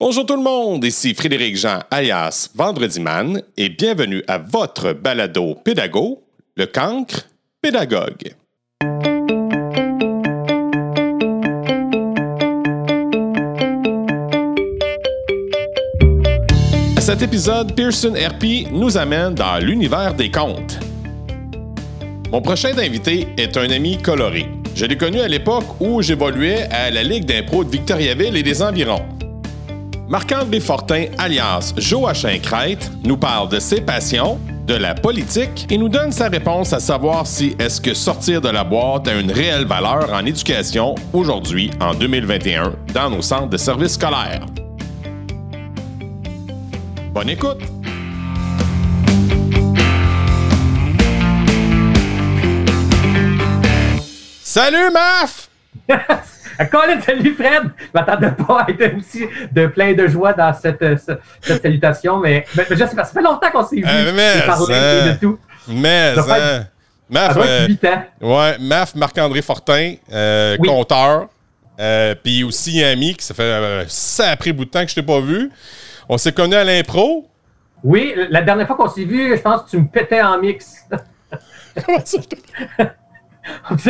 Bonjour tout le monde, ici Frédéric Jean alias Vendredi Man et bienvenue à votre balado pédago, le cancre pédagogue. Cet épisode, Pearson RP nous amène dans l'univers des contes. Mon prochain invité est un ami coloré. Je l'ai connu à l'époque où j'évoluais à la Ligue d'impro de Victoriaville et des environs. Marc-André Fortin, alias Joachim Crête, nous parle de ses passions, de la politique et nous donne sa réponse à savoir si est-ce que sortir de la boîte a une réelle valeur en éducation aujourd'hui, en 2021, dans nos centres de services scolaires. Bonne écoute! Salut, Maf! Colin, salut Fred! Je m'attendais pas à être aussi de plein de joie dans cette, euh, cette, cette salutation, mais, mais, mais je sais pas, ça fait longtemps qu'on s'est vu. Euh, mais, hein. de tout. Mais, Ça hein, Maf, Ça doit euh, être 8 ans. ouais, Maf, Marc-André Fortin, euh, Oui. conteur, euh, puis aussi un ami qui ça fait euh, ça a pris bout de temps que je t'ai pas vu. On s'est connus à l'impro. Oui, la dernière fois qu'on s'est vu, je pense que tu me pétais en mix. Comment ça?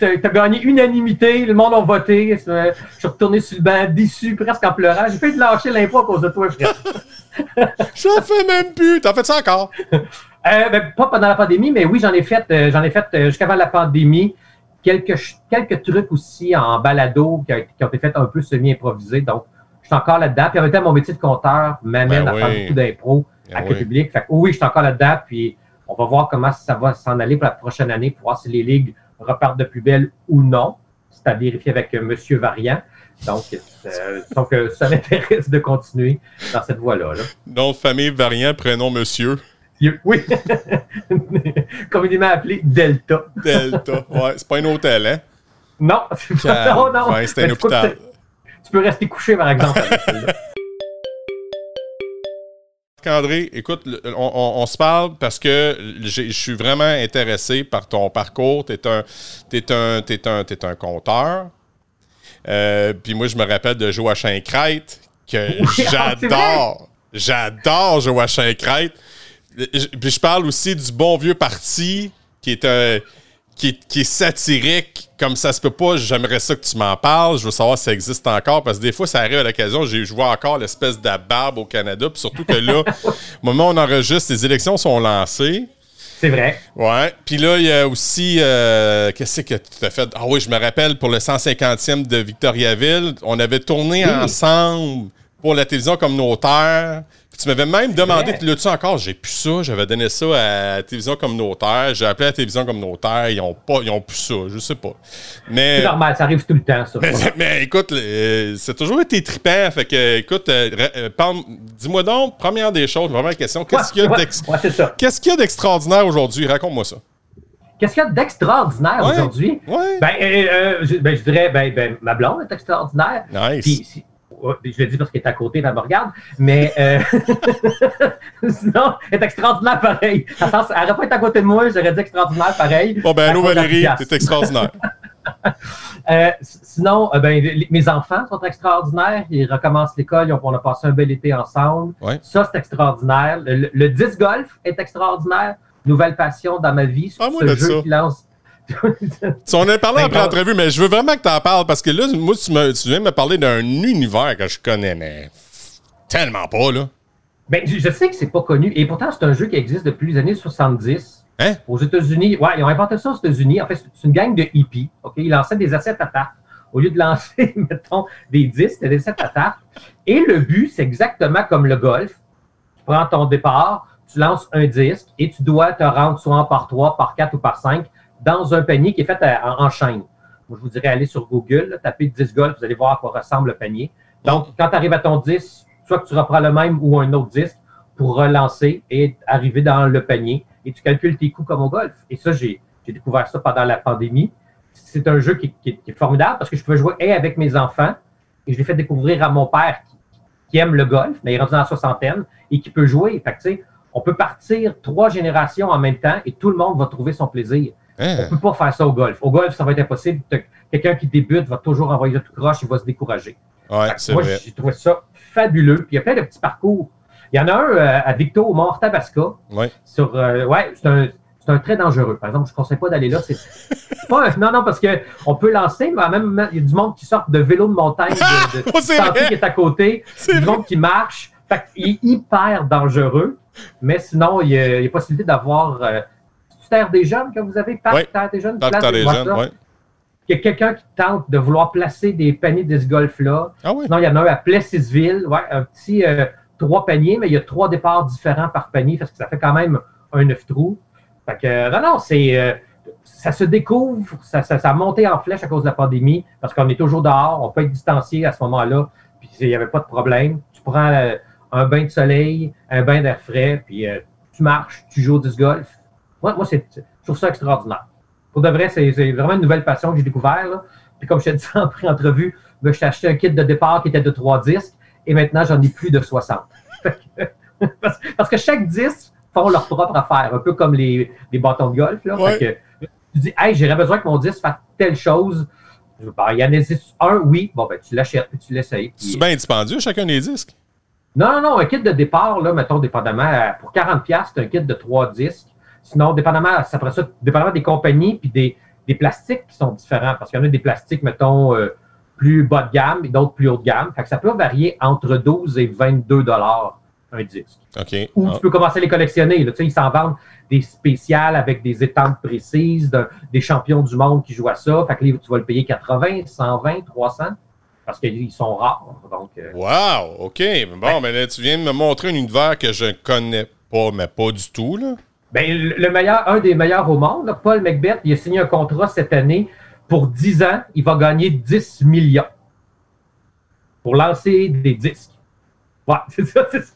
T'as t'as gagné unanimité, le monde a voté. Je suis retourné sur le banc, déçu, presque en pleurant. J'ai fait de lâcher l'impro à cause de toi, Fred. J'en fais même plus. T'en fais ça encore? Euh, ben, pas pendant la pandémie, mais oui, j'en ai fait, euh, j'en ai fait euh, jusqu'avant la pandémie. Quelques, quelques trucs aussi en balado qui, a- qui ont été faits un peu semi-improvisés. Donc, je suis encore là-dedans. Puis en même temps, mon métier de compteur m'amène Ben à faire beaucoup d'impro Ben avec le oui. public. Fait que oui, je suis encore là-dedans. Puis on va voir comment ça va s'en aller pour la prochaine année pour voir si les ligues repartent de plus belle ou non. C'est à vérifier avec euh, Monsieur Variant. Donc, euh, donc euh, ça m'intéresse de continuer dans cette voie-là. là. Nom de famille variant, prénom monsieur. Oui, communément appelé Delta. Delta. Ouais, c'est pas un hôtel, hein? Non, non, non. Ouais, c'est un Mais tu peux- hôpital. Tu peux rester couché, par exemple. avec Marc-André, écoute, on, on- on se parle parce que je suis vraiment intéressé par ton parcours. Tu es un, t'es un, t'es un, t'es un conteur. Euh, Puis moi, je me rappelle de Joachim Crête, que Oui, j'adore. J'adore Joachim Crête. Puis je parle aussi du bon vieux parti qui est un. Qui est, qui est satirique, comme ça se peut pas, j'aimerais ça que tu m'en parles. Je veux savoir si ça existe encore, parce que des fois, ça arrive à l'occasion. j'ai- Je vois encore l'espèce d'abarbe au Canada, puis surtout que là, au moment où on enregistre, les élections sont lancées. C'est vrai. Ouais. Puis là, il y a aussi. euh, Qu'est-ce que tu as fait? Ah oui, je me rappelle pour le 150e de Victoriaville, on avait tourné Oui. ensemble pour la télévision communautaire. Puis tu m'avais même demandé, tu l'as-tu encore? J'ai plus ça. J'avais donné ça à la télévision communautaire. J'ai appelé la télévision communautaire. Ils ont pas, ils ont plus ça. Je sais pas. Mais. C'est normal, ça arrive tout le temps, ça. Mais, mais écoute, euh, c'est toujours été trippant. Fait que, écoute, euh, euh, dis-moi donc, première des choses, première question, qu'est-ce qu'il y a qu'est-ce qu'il y a d'extraordinaire aujourd'hui? Raconte-moi ça. Qu'est-ce qu'il y a d'extraordinaire Ouais. aujourd'hui? Ouais. Ben, euh, euh, je, ben, je dirais, ben, ben, ma blonde est extraordinaire. Nice. Puis, je le dis parce qu'elle est à côté, elle me regarde, mais euh, sinon, elle est extraordinaire pareil. Elle n'aurait pas été à côté de moi, j'aurais dit extraordinaire pareil. Bon, ben, allô Valérie, t'es extraordinaire. Euh, sinon, euh, ben, les- mes enfants sont extraordinaires. Ils recommencent l'école. On a passé un bel été ensemble. Ouais. Ça, c'est extraordinaire. Le, le- le disc golf est extraordinaire. Nouvelle passion dans ma vie. Parle-moi ce de jeu ça. qui lance. Tu en as parlé Ben, après bon. entrevue, mais je veux vraiment que t'en parles parce que là, moi, tu, me, tu viens de me parler d'un univers que je connais, mais tellement pas, là. ben, je sais que c'est pas connu. Et pourtant, c'est un jeu qui existe depuis les années 70. Hein? Aux États-Unis. Ouais, ils ont inventé ça aux États-Unis. En fait, c'est une gang de hippies. OK? Ils lançaient des assiettes à tarte. Au lieu de lancer, mettons, des disques, c'était des assiettes à tarte. Et le but, c'est exactement comme le golf. Tu prends ton départ, tu lances un disque et tu dois te rendre soit en par 3, par 4 ou par 5 dans un panier qui est fait à- en, chaîne. Moi, je vous dirais, allez sur Google, tapez 10 golf, vous allez voir à quoi ressemble le panier. Donc, quand tu arrives à ton 10, soit que tu reprends le même ou un autre disque pour relancer et arriver dans le panier et tu calcules tes coups comme au golf. Et ça, j'ai découvert ça pendant la pandémie. C'est un jeu qui, est formidable parce que je peux jouer et avec mes enfants et je l'ai fait découvrir à mon père qui, aime le golf, mais il est rendu dans la soixantaine et qui peut jouer. Fait que, on peut partir trois générations en même temps et tout le monde va trouver son plaisir. Hein? On peut pas faire ça au golf. Au golf, ça va être impossible. Quelqu'un qui débute va toujours envoyer tout croche, il va se décourager. Ouais, Moi, j'ai trouvé ça fabuleux. Puis il y a plein de petits parcours. Il y en a un euh, à Victo, au Mont Tabasca. Ouais. Sur, euh, ouais, c'est un, un très dangereux. Par exemple, je ne conseille pas d'aller là. C'est pas un- non, non, parce qu'on peut lancer, mais même moment, il y a du monde qui sort de vélo de montagne, de, de Oh, qui est à côté, C'est du vrai. monde qui marche. Fait qu'il est hyper dangereux. Mais sinon, il y a, il y a possibilité d'avoir. Euh, Terre des Jeunes que vous avez? Parc Ouais. Terre des Jeunes? Des jeunes. Il y a quelqu'un qui tente de vouloir placer des paniers de disc golf là. Ah oui. Sinon, il y en a un à Plessisville, ouais, un petit euh, trois paniers, mais il y a trois départs différents par panier, parce que ça fait quand même un neuf trous. Fait que, euh, non, non, c'est. euh, ça se découvre, ça, ça, ça a monté en flèche à cause de la pandémie, parce qu'on est toujours dehors, on peut être distancié à ce moment-là, puis il n'y avait pas de problème. Tu prends euh, un bain de soleil, un bain d'air frais, puis tu marches, tu joues au disc golf. Moi, moi c'est, je trouve ça extraordinaire. Pour de vrai, c'est, c'est vraiment une nouvelle passion que j'ai découvert. Là. Puis comme je t'ai dit en pré-entrevue, ben, je t'ai acheté un kit de départ qui était de trois disques, et maintenant j'en ai plus de 60. Fait que- parce, parce que chaque disque font leur propre affaire, un peu comme les, les bâtons de golf. Là. Ouais. Fait que, tu dis, hey, j'aurais besoin que mon disque fasse telle chose. Je veux pas, il y en existe un, oui. Bon, ben, tu l'achètes, puis tu l'essayes. C'est bien dispendieux, chacun des disques. non, non, non, un kit de départ, là, mettons, dépendamment, pour 40$, c'est un kit de trois disques. Sinon, dépendamment, ça après ça, dépendamment des compagnies puis des, des plastiques qui sont différents, parce qu'il y en a des plastiques, mettons, euh, plus bas de gamme et d'autres plus haut de gamme. Fait que ça peut varier entre 12 et 22 dollars un disque. Ou Ah. tu peux commencer à les collectionner. Là. Tu sais, ils s'en vendent des spéciales avec des étampes précises, de- des champions du monde qui jouent à ça. Fait que là, tu vas le payer 80, 120, 300, parce qu'ils sont rares. Donc, euh, Wow, OK. Bon, mais là, tu viens de me montrer un univers que je connais pas, mais pas du tout, là. Ben, le le meilleur, un des meilleurs au monde, Paul Macbeth, il a signé un contrat cette année pour 10 ans. Il va gagner 10 millions pour lancer des disques. Ouais, c'est ça. c'est ça.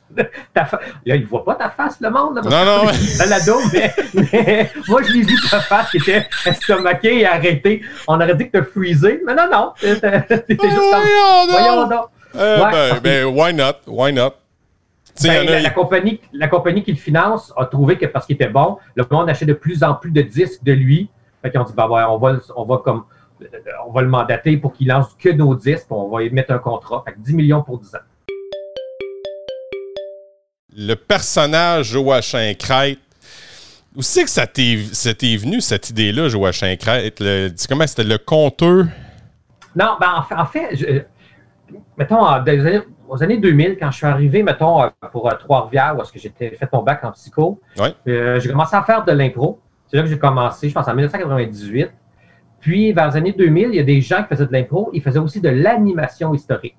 Ta fa- Là, il ne voit pas ta face, le monde. Là, parce Non, non, dôme, mais, mais moi, je l'ai vu ta face qui était estomaquée et arrêtée. On aurait dit que tu as freezé. Mais non, non. T'étais juste comme. Voyons donc! Voyons donc. Euh, Ouais, ben, ben, why not? Why not? Ben, la, la compagnie, la compagnie qui le finance a trouvé que parce qu'il était bon, le monde achetait de plus en plus de disques de lui. Fait qu'ils ont dit, ben ouais, on va, le- on va comme, euh, on va le mandater pour qu'il lance que nos disques, on va y mettre un contrat. Fait que 10 millions pour 10 ans. le personnage Joachim Crête. Où c'est que ça t'est venu, cette idée-là, Joachim Crête? Le, comment c'était le conteur? Non, ben en fait, en fait, je- mettons, en- aux années 2000, quand je suis arrivé, mettons, euh, pour euh, Trois-Rivières, où est-ce que j'étais fait mon bac en psycho, Ouais. euh, j'ai commencé à faire de l'impro. C'est là que j'ai commencé, je pense en 1998. Puis, vers les années 2000, il y a des gens qui faisaient de l'impro, ils faisaient aussi de l'animation historique.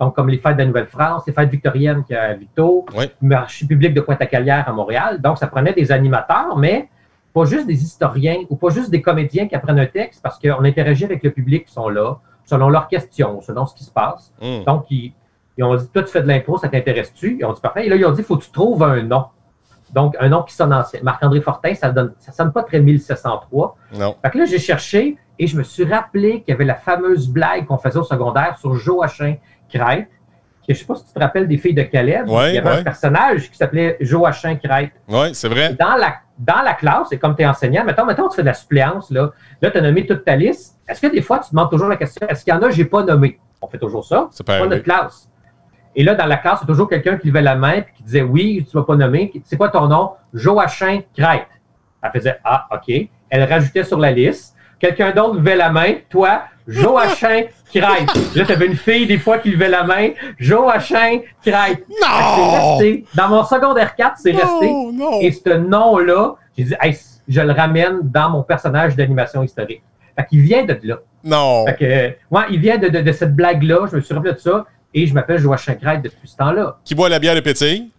Donc, comme les fêtes de la Nouvelle-France, les fêtes victoriennes qu'il y a à Victo, Ouais. le marché public de Pointe-à-Calière à Montréal. Donc, ça prenait des animateurs, mais pas juste des historiens ou pas juste des comédiens qui apprennent un texte parce qu'on interagit avec le public qui sont là, selon leurs questions, selon ce qui se passe. Hum. Donc, ils, ils ont dit, toi, tu fais de l'impro, ça t'intéresse-tu? Ils ont dit, parfait. Et là, ils ont dit, il faut que tu trouves un nom. Donc, un nom qui sonne ancien. Marc-André Fortin, ça donne, ça sonne pas très 1703. Non. Fait que là, j'ai cherché et je me suis rappelé qu'il y avait la fameuse blague qu'on faisait au secondaire sur Joachim Crête. Je sais pas si tu te rappelles des filles de Caleb. Ouais, il y avait ouais. un personnage qui s'appelait Joachim Crête. Oui, c'est vrai. Dans la, dans la classe, et comme tu es enseignant, mettons, mettons, tu fais de la suppléance, là, là tu as nommé toute ta liste. Est-ce que des fois, tu demandes toujours la question, est-ce qu'il y en a que j'ai pas nommé? On fait toujours ça. Peut pas notre classe. Et là, dans la classe, il y a toujours quelqu'un qui levait la main et qui disait Oui, tu ne m'as pas nommé. C'est quoi ton nom? Joachim Crête. Elle faisait Ah, OK. Elle rajoutait sur la liste. Quelqu'un d'autre levait la main. Toi, Joachim Crête. Là, tu avais une fille, des fois, qui levait la main. Joachim Crête. C'est Non! resté. Dans mon secondaire 4, c'est resté. Non. Et ce nom-là, j'ai dit, Hey, je le ramène dans mon personnage d'animation historique. Fait qu'il vient de là. Non. Fait que, ouais, il vient de, de- de cette blague-là. Je me suis rappelé de ça. Et je m'appelle Joachim Crête depuis ce temps-là. Qui boit la bière de pétille?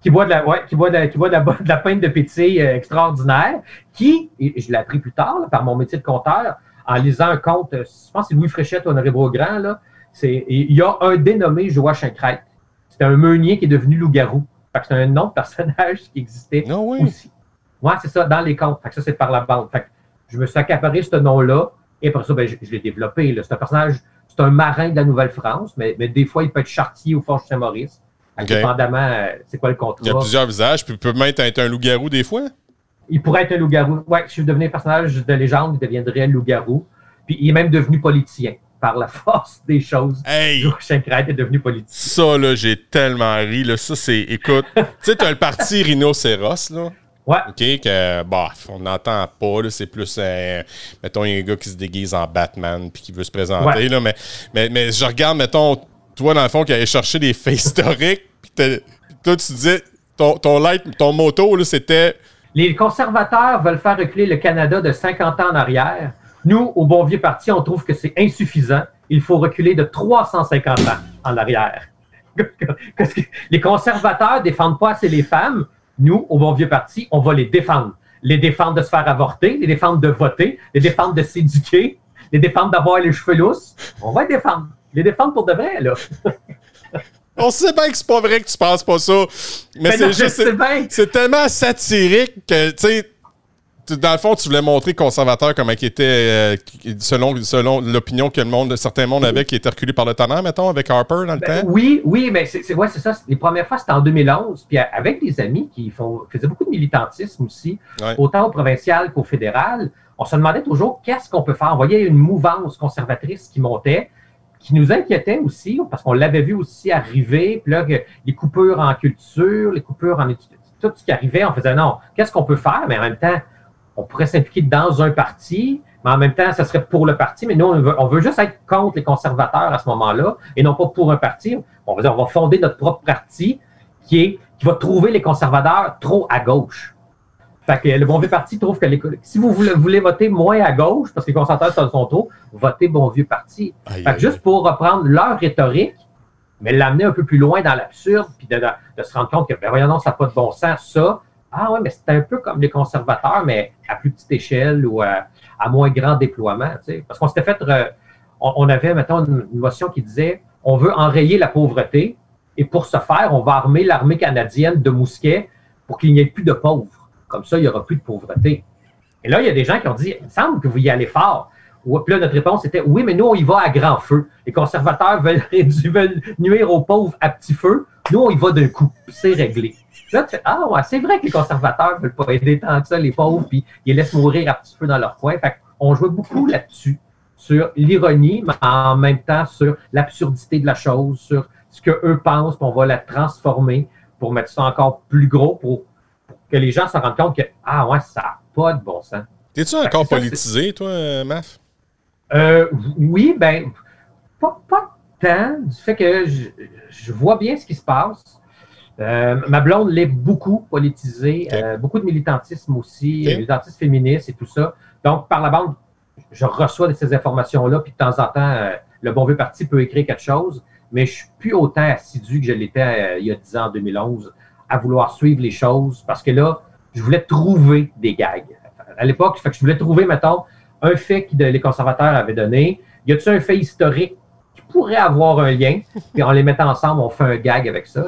Qui boit de la, ouais, qui boit de, qui boit de la, de la pinte de pétille euh, extraordinaire. Qui, et je l'ai appris plus tard, là, par mon métier de compteur, en lisant un conte, euh, je pense que c'est Louis Fréchette, Honoré Beaugrand, là. C'est, il y a un dénommé Joachim Crête. C'était un meunier qui est devenu loup-garou. Fait que c'est un nom de personnage qui existait Non, oui. aussi. Ouais, c'est ça, dans les contes. Fait que ça, c'est par la bande. Fait que je me suis accaparé ce nom-là. Et après ça, ben, je, je l'ai développé. là. C'est un personnage, c'est un marin de la Nouvelle-France, mais, mais des fois, il peut être chartier ou Forge Saint-Maurice. Ok. Dépendamment, euh, c'est quoi le Il y a contrat. plusieurs visages, puis il peut même être un loup-garou des fois. Il pourrait être un loup-garou. Ouais, si je devenais un personnage de légende, il deviendrait un loup-garou. Puis il est même devenu politicien. par la force des choses, Hey! Joachim Chacrette est devenu politique. Ça, là, j'ai tellement ri. Là. Ça, c'est. Écoute, tu sais, t'as le parti rhinocéros, là. Ouais. OK, que, bah, on n'entend pas, là, c'est plus, euh, mettons, il y a un gars qui se déguise en Batman puis qui veut se présenter, Ouais. là, mais, mais, mais je regarde, mettons, toi, dans le fond, qui allait chercher des faits historiques, puis toi, tu disais, ton, ton, light, ton moto, là, c'était, Les conservateurs veulent faire reculer le Canada de 50 ans en arrière. Nous, au Bon Vieux Parti, on trouve que c'est insuffisant. Il faut reculer de 350 ans en arrière. Parce que les conservateurs défendent pas assez les femmes. Nous, au Bon Vieux Parti, on va les défendre. Les défendre de se faire avorter, les défendre de voter, les défendre de s'éduquer, les défendre d'avoir les cheveux lousses. On va les défendre. Les défendre pour de vrai, là. on sait bien que c'est pas vrai que tu penses pas ça, mais c'est juste, c'est tellement satirique que, tu sais, dans le fond, tu voulais montrer conservateur comment il était, euh, selon, selon l'opinion que le monde, certains mondes avaient, qui était reculé par le tonnerre, mettons, avec Harper dans le Ben, temps? oui, oui, mais c'est ouais, ça. Les premières fois, c'était en 2011. Puis avec des amis qui font, faisaient beaucoup de militantisme aussi, Ouais. autant au provincial qu'au fédéral, on se demandait toujours qu'est-ce qu'on peut faire. On voyait une mouvance conservatrice qui montait, qui nous inquiétait aussi, parce qu'on l'avait vu aussi arriver. Puis là, les coupures en culture, les coupures en études, tout ce qui arrivait, on faisait non, qu'est-ce qu'on peut faire? Mais en même temps, on pourrait s'impliquer dans un parti, mais en même temps, ça serait pour le parti. Mais nous, on veut, on veut juste être contre les conservateurs à ce moment-là et non pas pour un parti. On va dire, on va fonder notre propre parti qui, est, qui va trouver les conservateurs trop à gauche. Fait que le Bon Vieux Parti trouve que les, si vous voulez, voulez voter moins à gauche, parce que les conservateurs sont trop, votez Bon Vieux Parti. Aïe, Fait aïe, que juste pour reprendre leur rhétorique, mais l'amener un peu plus loin dans l'absurde, puis de, de- de se rendre compte que, ben voyons, non, ça n'a pas de bon sens, ça. Ah ouais, mais c'est un peu comme les conservateurs, mais à plus petite échelle ou à, à moins grand déploiement. tu. Parce qu'on s'était fait, re- on, avait, mettons, une, motion qui disait on veut enrayer la pauvreté, et pour ce faire, on va armer l'armée canadienne de mousquets pour qu'il n'y ait plus de pauvres. Comme ça, il n'y aura plus de pauvreté. Et là, il y a des gens qui ont dit il me semble que vous y allez fort. Puis là, notre réponse était oui, mais nous, on y va à grand feu. Les conservateurs veulent, veulent nuire aux pauvres à petit feu. Nous, on y va d'un coup. C'est réglé. Là, tu fais Ah, ouais, c'est vrai que les conservateurs ne veulent pas aider tant que ça les pauvres, puis ils les laissent mourir à petit feu dans leur coin. Fait on jouait beaucoup là-dessus, sur l'ironie, mais en même temps sur l'absurdité de la chose, sur ce qu'eux pensent, puis on va la transformer pour mettre ça encore plus gros, pour, pour que les gens se rendent compte que Ah, ouais, ça n'a pas de bon sens. T'es-tu encore ça, politisé, toi, Maf? Euh, oui, ben, pas, pas du fait que je, je vois bien ce qui se passe. Euh, ma blonde l'est beaucoup politisée, euh, beaucoup de militantisme aussi, euh, militantisme féministe et tout ça. Donc, par la bande, je reçois de ces informations-là, puis de temps en temps, euh, le bon vieux parti peut écrire quelque chose, mais je suis plus autant assidu que je l'étais il y a 10 ans, en 2011, à vouloir suivre les choses, parce que là, je voulais trouver des gags. À l'époque, je voulais trouver, mettons, un fait que les conservateurs avaient donné. Y a-t-il un fait historique pourrait avoir un lien? Puis en les mettant ensemble, on fait un gag avec ça.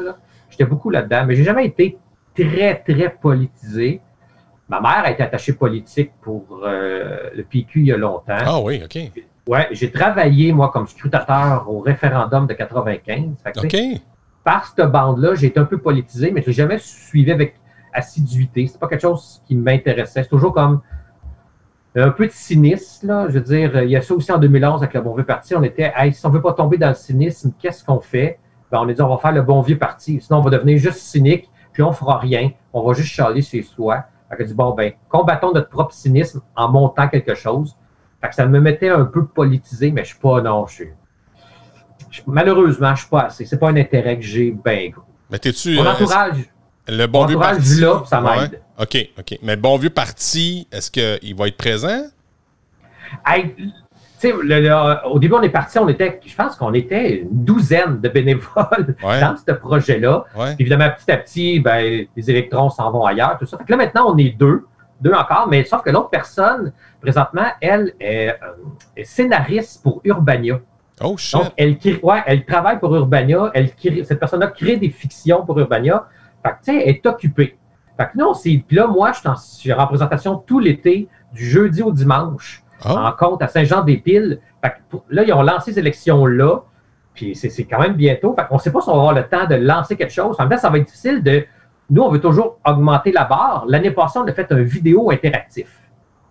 J'étais beaucoup là-dedans, mais j'ai jamais été très, très politisé. Ma mère a été attachée politique pour euh, le PQ il y a longtemps. Ah oui, OK. Ouais, j'ai travaillé, moi, comme scrutateur au référendum de 95. Fait OK. par cette bande-là, j'ai été un peu politisé, mais je l'ai jamais suivi avec assiduité. C'est pas quelque chose qui m'intéressait. C'est toujours comme un peu de cynisme, là. Je veux dire, il y a ça aussi en 2011 avec le Bon Vieux Parti. On était, hey, si on veut pas tomber dans le cynisme, qu'est-ce qu'on fait? Ben, on a dit, on va faire le Bon Vieux Parti. Sinon, on va devenir juste cynique, puis on fera rien. On va juste chialer sur soi. Fait que dit, bon, ben, combattons notre propre cynisme en montant quelque chose. Fait que ça me mettait un peu politisé, mais je suis pas, non, je suis. je- malheureusement, je suis pas assez. C'est pas un intérêt que j'ai ben gros. Mais t'es-tu. Mon euh, entourage, le bon mon vieux entourage parti. là, ça Ouais. OK, OK. Mais bon vieux parti, est-ce qu'il va être présent? Hey, tu sais, le- le- au début, on est parti, on était, je pense qu'on était une douzaine de bénévoles Ouais. dans ce projet-là. Ouais. Évidemment, petit à petit, ben, les électrons s'en vont ailleurs, tout ça. Fait que là, maintenant, on est deux, deux encore, mais sauf que l'autre personne, présentement, elle est, euh, est scénariste pour Urbania. Oh, shit. Donc, elle, crée- ouais, elle travaille pour Urbania. Elle crée- cette personne-là crée des fictions pour Urbania. Fait que, tu sais, elle est occupée. Fait que non, c'est. Puis là, moi, je suis en, représentation tout l'été, du jeudi au dimanche, Ah. en compte à Saint-Jean-des-Piles. Fait que pour- là, ils ont lancé ces élections-là. Puis c'est c'est quand même bientôt. Fait qu'on ne sait pas si on va avoir le temps de lancer quelque chose. En même temps, ça va être difficile de. Nous, on veut toujours augmenter la barre. L'année passée, on a fait un vidéo interactif.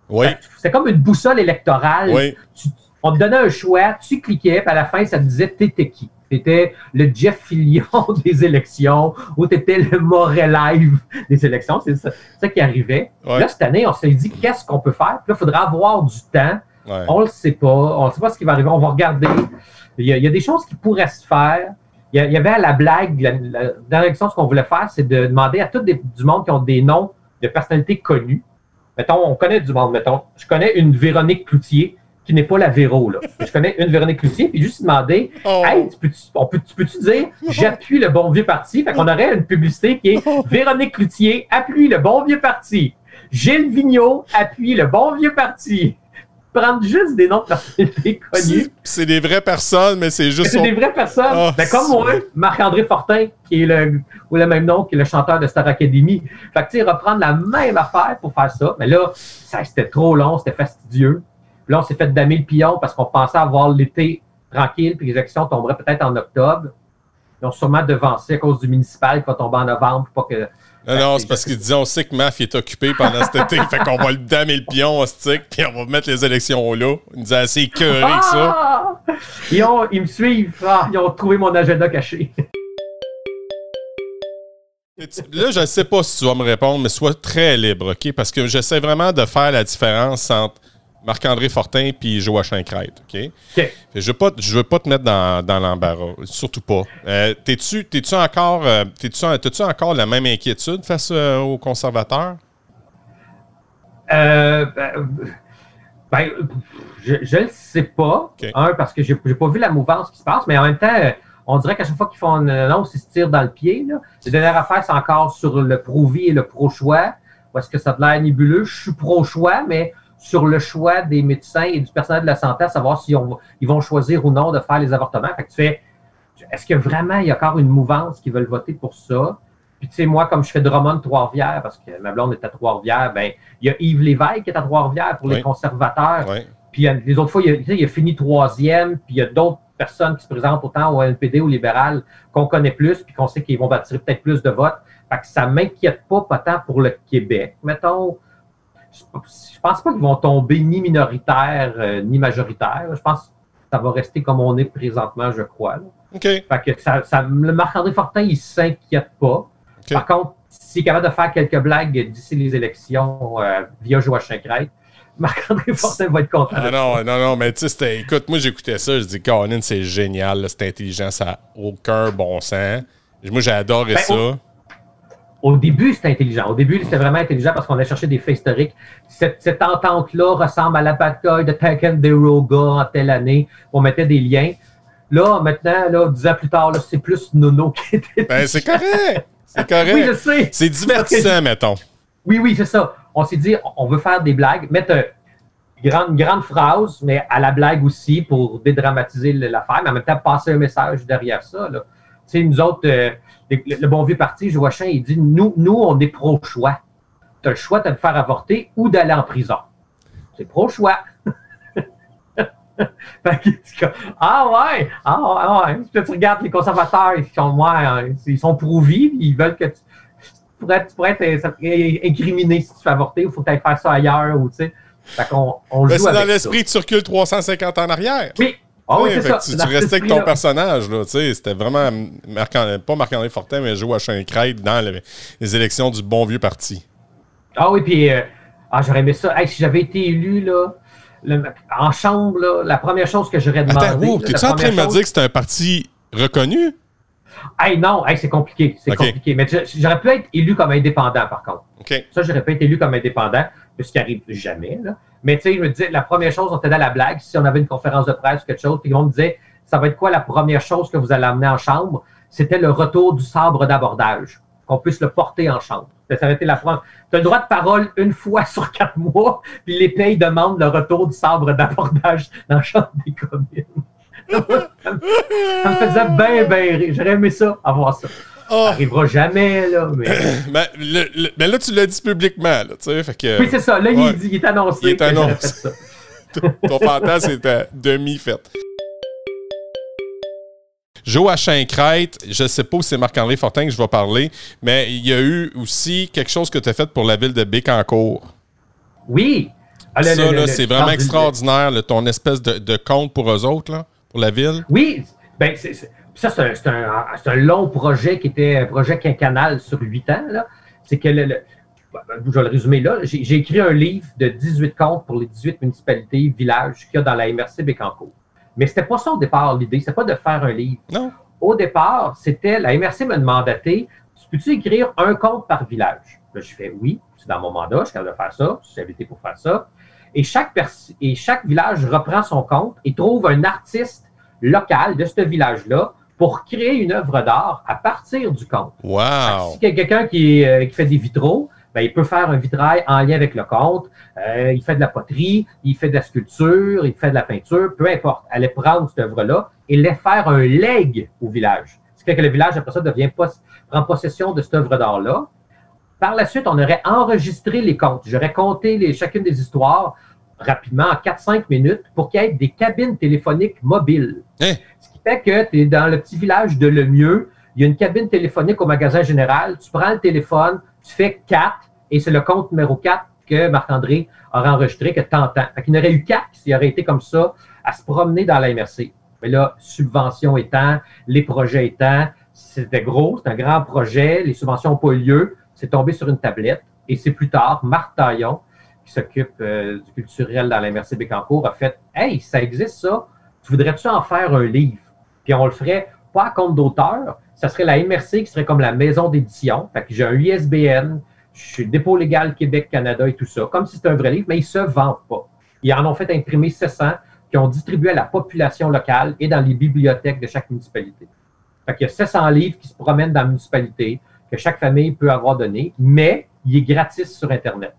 Oui, C'est comme une boussole électorale oui. tu, on te donnait un choix, tu cliquais, puis à la fin, ça te disait t'étais qui? T'étais le Jeff Fillion des élections ou t'étais le Morel Live des élections. C'est ça, ça, qui arrivait. Ouais. Là, cette année, on s'est dit qu'est-ce qu'on peut faire? Puis là, il faudra avoir du temps. Ouais. On le sait pas. On ne sait pas ce qui va arriver. On va regarder. Il y a, il y a des choses qui pourraient se faire. Il y, avait à la blague, la, la dernière élection, ce qu'on voulait faire, c'est de demander à tout des- du monde qui ont des noms de personnalités connues. Mettons, on connaît du monde. Mettons, je connais une Véronique Cloutier qui n'est pas la Véro. Là. Je connais une Véronique Cloutier, puis juste demander Oh. Hey, tu peux-tu on peut, tu dire j'appuie le bon vieux parti? Fait qu'on aurait une publicité qui est Véronique Cloutier appuie le bon vieux parti. Gilles Vigneault appuie le bon vieux parti. Prendre juste des noms de personnalités connues. C'est- C'est des vraies personnes, mais c'est juste. C'est son- des vraies personnes. Oh, Ben, comme moi, Marc-André Fortin, qui est le, ou le même nom, qui est le chanteur de Star Academy. Fait que, tu sais, reprendre la même affaire pour faire ça. Mais là, ça, c'était trop long, c'était fastidieux. Puis là, on s'est fait damer le pion parce qu'on pensait avoir l'été tranquille, puis les élections tomberaient peut-être en octobre. Ils ont sûrement devancé à cause du municipal qui va tomber en novembre pour pas que. Non, non, c'est parce qu'ils disaient on sait que Maf est occupé pendant cet été, fait qu'on va le damer le pion au stick, puis on va mettre les élections là. Ils nous disaient assez écœuré que ça. Ah! Ils, ont, ils me suivent. Ah, ils ont trouvé mon agenda caché. Là, je ne sais pas si tu vas me répondre, mais sois très libre, OK? Parce que j'essaie vraiment de faire la différence entre Marc-André Fortin puis Joachim Crête, OK? Je veux pas, je veux pas te mettre dans, dans l'embarras, surtout pas. Euh, t'es-tu, t'es-tu encore, euh, t'es-tu, t'as-tu encore la même inquiétude face euh, aux conservateurs? Ben, ben, je ne le sais pas. Un, parce que j'ai j'ai pas vu la mouvance qui se passe, mais en même temps, on dirait qu'à chaque fois qu'ils font une annonce, ils se tirent dans le pied. Là. La dernière affaire, c'est encore sur le pro-vie et le pro-choix. Est-ce que ça a l'air nébuleux? Je suis pro-choix, mais sur le choix des médecins et du personnel de la santé, à savoir si on, va- ils vont choisir ou non de faire les avortements. Fait que tu fais, est-ce que vraiment il y a encore une mouvance qui veulent voter pour ça? Puis tu sais, moi, comme je fais Drummond Trois-Rivières, parce que ma blonde est à Trois-Rivières, ben, il y a Yves Lévesque qui est à Trois-Rivières pour Oui. les conservateurs. Puis euh, les autres fois, il a, tu sais, il a fini troisième, puis il y a d'autres personnes qui se présentent autant au NPD ou libéral qu'on connaît plus, puis qu'on sait qu'ils vont attirer peut-être plus de votes. Fait que ça m'inquiète pas, pas tant pour le Québec. Mettons, je pense pas qu'ils vont tomber ni minoritaire euh, ni majoritaire. Je pense que ça va rester comme on est présentement, je crois. là. OK. Fait que ça, ça- le Marc-André Fortin, il s'inquiète pas. Par contre, s'il est capable de faire quelques blagues d'ici les élections euh, via Joachim Crête, Marc-André Fortin va être content. Ah non, non, non, mais tu sais, écoute, moi j'écoutais ça, je dis, Colin, c'est génial, c'est intelligent, ça n'a aucun bon sens. Moi j'ai adoré Ben, ça. Au début, c'était intelligent. Au début, c'était vraiment intelligent parce qu'on allait chercher des faits historiques. Cette, cette entente-là ressemble à la bataille de Ticonderoga en telle année. On mettait des liens. Là, maintenant, là, dix ans plus tard, c'est plus Nono qui était. Ben c'est correct, c'est correct. Oui, je sais. c'est divertissant, mettons. Oui, oui, c'est ça. On s'est dit, on veut faire des blagues, mettre euh, une grande, grande phrase, mais à la blague aussi pour dédramatiser l'affaire, mais en même temps passer un message derrière ça. Là. Tu sais, nous autres, euh, le, le bon vieux parti, Joachim, il dit, nous, nous on est pro-choix. Tu as le choix de te faire avorter ou d'aller en prison. C'est pro-choix. Dis, ah ouais, ah ouais. Puis là, tu regardes les conservateurs, ils sont, ouais, hein, ils sont ils veulent que tu, tu pourrais, tu pourrais incriminé si tu fais avorter, il faut que tu ailles faire ça ailleurs, ou tu sais. Fait qu'on on joue c'est dans l'esprit que tu recules 350 ans en arrière. Oui, ah oui, c'est ça. tu, tu restais avec ton personnage, là, c'était vraiment Marc pas Marc-André Fortin, mais Joachim Crête dans le- les élections du bon vieux parti. Ah oui, puis euh, ah, j'aurais aimé ça. Hey, si j'avais été élu, là, le- en chambre, là, la première chose que j'aurais demandé. Attends, wow, t'es-tu en train de me dire que c'est un parti reconnu? Hey, non, hey, c'est compliqué. C'est compliqué. Mais j'aurais pu être élu comme indépendant, par contre. Ça, j'aurais pas été élu comme indépendant, ce qui arrive jamais. Là. Mais tu sais, je me disais, la première chose, on était dans la blague, si on avait une conférence de presse ou quelque chose, puis on me disait, ça va être quoi la première chose que vous allez amener en chambre? C'était le retour du sabre d'abordage, qu'on puisse le porter en chambre. Ça avait été la première. Tu as le droit de parole une fois sur quatre mois, puis les pays demandent le retour du sabre d'abordage dans la chambre des communes. ça me faisait bien, bien rire. J'aurais aimé ça, avoir ça. Oh, Ça arrivera jamais, là, mais... ben, le- le- ben là, tu l'as dit publiquement, là, tu sais, fait que Oui, c'est ça. Là, il, Ouais. est dit- il est annoncé Il est que annoncé. fait ça. ton fantasme était demi-fait. Joachim Crête, je sais pas si c'est Marc-André Fortin que je vais parler, mais il y a eu aussi quelque chose que tu as fait pour la ville de Bécancourt. Oui. Ah, ça, là, c'est vraiment extraordinaire, ton espèce de, de, compte pour eux autres, là, pour la ville. Oui, ben, c'est, ça, c'est un, un, long projet qui était un projet quinquennal sur huit ans. C'est que, le, je vais le résumer là, j'ai, écrit un livre de 18 comptes pour les 18 municipalités, villages qu'il y a dans la MRC Bécancourt. Mais c'était pas ça au départ, l'idée. C'est pas de faire un livre. Non. Au départ, c'était, la MRC m'a demandé, peux-tu écrire un compte par village? Là, je fais oui, c'est dans mon mandat, je suis capable de faire ça, je suis invité pour faire ça. Et chaque, et chaque village reprend son compte et trouve un artiste local de ce village-là pour créer une œuvre d'art à partir du compte. Wow! Si quelqu'un qui, euh, qui, fait des vitraux, ben, il peut faire un vitrail en lien avec le compte. Euh, il fait de la poterie, il fait de la sculpture, il fait de la peinture, peu importe. Allez prendre cette œuvre-là et les faire un leg au village. Ce qui fait que le village, après ça, devient prend possession de cette œuvre d'art-là. Par la suite, on aurait enregistré les comptes. J'aurais compté les, chacune des histoires rapidement en 4-5 minutes pour qu'il y ait des cabines téléphoniques mobiles. Hein? Fait que tu es dans le petit village de Lemieux, il y a une cabine téléphonique au magasin général, tu prends le téléphone, tu fais 4 et c'est le compte numéro 4 que Marc-André aurait enregistré que tu entends. Fait qu'il y aurait eu 4 s'il aurait été comme ça à se promener dans la MRC. Mais là, subvention étant, les projets étant, c'était gros, c'est un grand projet, les subventions n'ont pas eu lieu c'est tombé sur une tablette. Et c'est plus tard, Marc Taillon, qui s'occupe euh, du culturel dans la MRC Bécancourt, a fait Hey, ça existe ça, tu voudrais-tu en faire un livre? Puis on le ferait pas à compte d'auteur, ça serait la MRC qui serait comme la maison d'édition. Fait que j'ai un ISBN, je suis dépôt légal Québec, Canada et tout ça, comme si c'était un vrai livre, mais ils se vendent pas. Ils en ont fait imprimer 700 qui ont distribué à la population locale et dans les bibliothèques de chaque municipalité. Fait qu'il y a 700 livres qui se promènent dans la municipalité que chaque famille peut avoir donné, mais il est gratis sur Internet.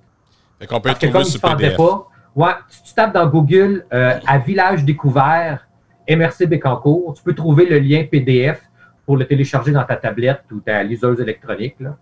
Fait qu'on peut le trouver sur PDF. Pas, ouais, si tu tapes dans Google euh, à Village découvert MRC Bécancourt, tu peux trouver le lien PDF pour le télécharger dans ta tablette ou ta liseuse électronique. Là.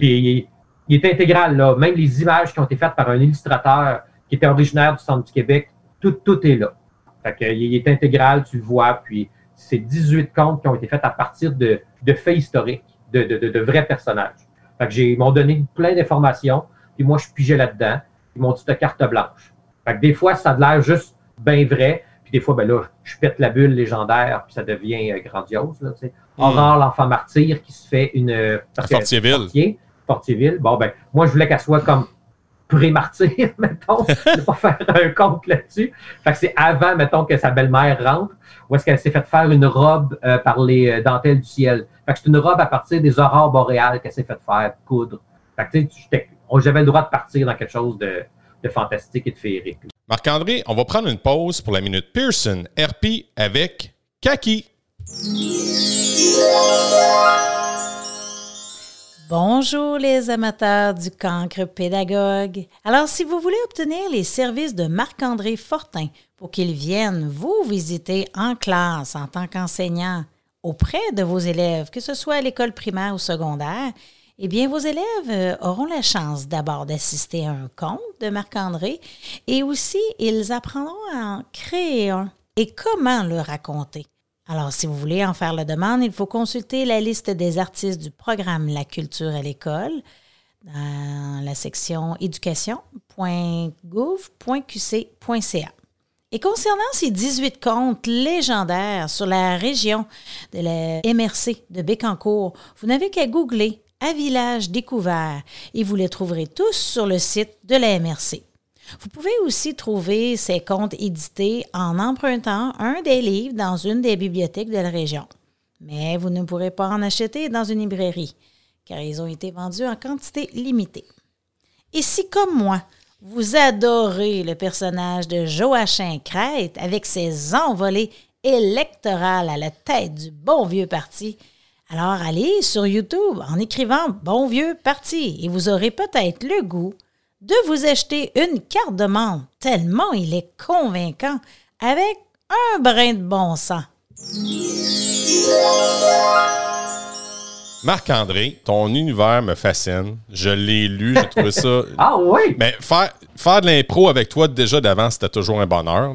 il, est intégral, là. même les images qui ont été faites par un illustrateur qui était originaire du centre du Québec, tout, tout est là. Fait il est intégral, tu le vois, puis c'est 18 comptes qui ont été faits à partir de, de faits historiques de, vrais personnages. Fait que ils m'ont donné plein d'informations, puis moi, je pigeais là-dedans. Ils m'ont dit de carte blanche. Fait que des fois, ça a l'air juste bien vrai, des fois, ben là, je pète la bulle légendaire, puis ça devient euh, grandiose. Là, hmm. Aurore, l'enfant martyr, qui se fait une... Euh, Fortierville. Fortierville. Bon, ben, moi, je voulais qu'elle soit comme pré-martyr, mettons, de pas faire un compte là-dessus. Fait que c'est avant, mettons, que sa belle-mère rentre, ou est-ce qu'elle s'est fait faire une robe euh, par les dentelles du ciel. Fait que c'est une robe à partir des aurores boréales qu'elle s'est fait faire, coudre. Fait que tu sais, j'avais le droit de partir dans quelque chose de, fantastique et de féerique. Marc-André, on va prendre une pause pour la minute Pearson RP avec Kaki. Bonjour les amateurs du cancre pédagogue. Alors, si vous voulez obtenir les services de Marc-André Fortin pour qu'il vienne vous visiter en classe en tant qu'enseignant, auprès de vos élèves, que ce soit à l'école primaire ou secondaire, eh bien, vos élèves euh, auront la chance d'abord d'assister à un conte de Marc-André et aussi ils apprendront à en créer un et comment le raconter? Alors, si vous voulez en faire la demande, il faut consulter la liste des artistes du programme La culture à l'école dans la section éducation.gouv.qc.ca. Et concernant ces 18 contes légendaires sur la région de la MRC de Bécancourt, vous n'avez qu'à googler à village découvert et vous les trouverez tous sur le site de la MRC. Vous pouvez aussi trouver ces contes édités en empruntant un des livres dans une des bibliothèques de la région. Mais vous ne pourrez pas en acheter dans une librairie, car ils ont été vendus en quantité limitée. Et si, comme moi, vous adorez le personnage de Joachim Crête avec ses envolées électorales à la tête du bon vieux parti. Alors allez sur YouTube en écrivant Bon vieux parti et vous aurez peut-être le goût de vous acheter une carte de membre tellement il est convaincant avec un brin de bon sens. Marc-André, ton univers me fascine. Je l'ai lu, j'ai trouvé ça. ah oui? Mais faire, faire de l'impro avec toi déjà d'avant, c'était toujours un bonheur.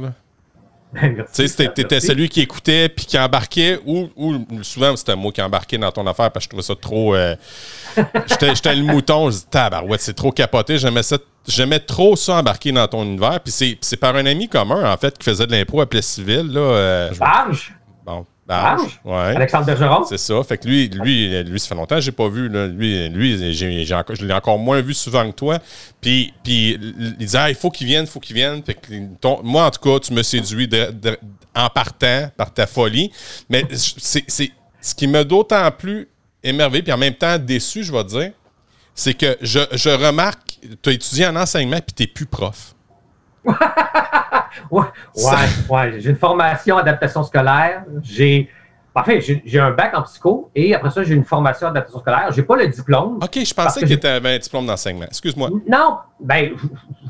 Tu sais, c'était- celui qui écoutait puis qui embarquait, ou, ou souvent c'était moi qui embarquais dans ton affaire parce que je trouvais ça trop. euh, J'étais le mouton, je dis tabarouette, c'est trop capoté. J'aimais trop ça embarquer dans ton univers. Puis c'est- par un ami commun, en fait, qui faisait de l'impro à Plessisville. Là, euh, Barge, bon, Barge? Ouais. Alexandre Bergeron? C'est ça. Fait que lui, lui, lui, ça fait longtemps que j'ai pas vu. Là. Lui, lui encore, je l'ai encore moins vu souvent que toi. Puis, puis il disait, ah, il faut qu'il vienne, il faut qu'il vienne. Fait que ton- moi, en tout cas, tu me séduis de- de- en partant par ta folie. Mais c'est, ce qui m'a d'autant plus émerveillé, puis en même temps déçu, je vais te dire, c'est que je, je remarque, tu as étudié en enseignement, puis tu n'es plus prof. Ouais, ouais, ouais. J'ai une formation adaptation scolaire. J'ai. Enfin, j'ai j'ai un bac en psycho et après ça, j'ai une formation adaptation scolaire. J'ai pas le diplôme. OK, je pensais que que j'ai- tu avais un diplôme d'enseignement. Excuse-moi. Non, ben,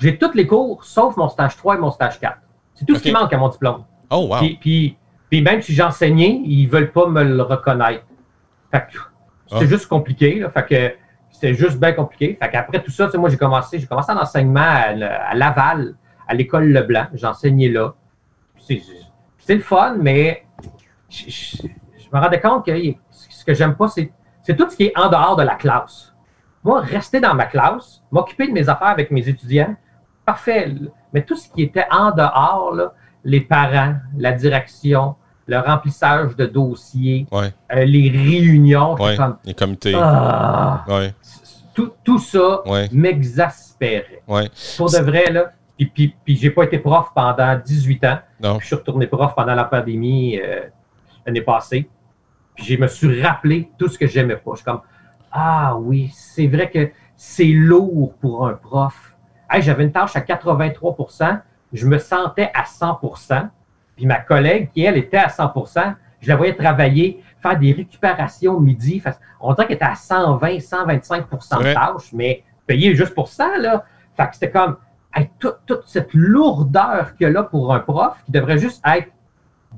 j'ai tous les cours sauf mon stage 3 et mon stage 4. C'est tout ce qui manque à mon diplôme. Oh, wow. Puis, puis, puis même si j'enseignais, ils veulent pas me le reconnaître. Fait que c'était Ah. juste compliqué. Là, fait que c'était juste bien compliqué. Fait qu'après tout ça, moi, j'ai commencé, j'ai commencé en enseignement à, à Laval, à l'école Leblanc. J'enseignais là. C'est le fun, mais je, je- je me rendais compte que ce que j'aime pas, c'est tout ce qui est en dehors de la classe. Moi, rester dans ma classe, m'occuper de mes affaires avec mes étudiants, parfait. Mais tout ce qui était en dehors, là, les parents, la direction, le remplissage de dossiers, Ouais, euh, les réunions, j'étais ouais. comme, Les comités. ah, Ouais, tout, tout ça m'exaspérait. Pour de vrai, là. Puis, puis, puis j'ai pas été prof pendant 18 ans. Non. Je suis retourné prof pendant la pandémie euh, l'année passée. Puis je me suis rappelé tout ce que j'aimais pas. Je suis comme Ah oui, c'est vrai que c'est lourd pour un prof. Hey, J'avais une tâche à 83% je me sentais à 100% Puis ma collègue, qui elle était à 100% je la voyais travailler, faire des récupérations midi. On dirait qu'elle était à 120, 125% de Ouais. tâche, mais payée juste pour ça. Là. Fait que c'était comme toute, toute cette lourdeur qu'il y a là pour un prof qui devrait juste être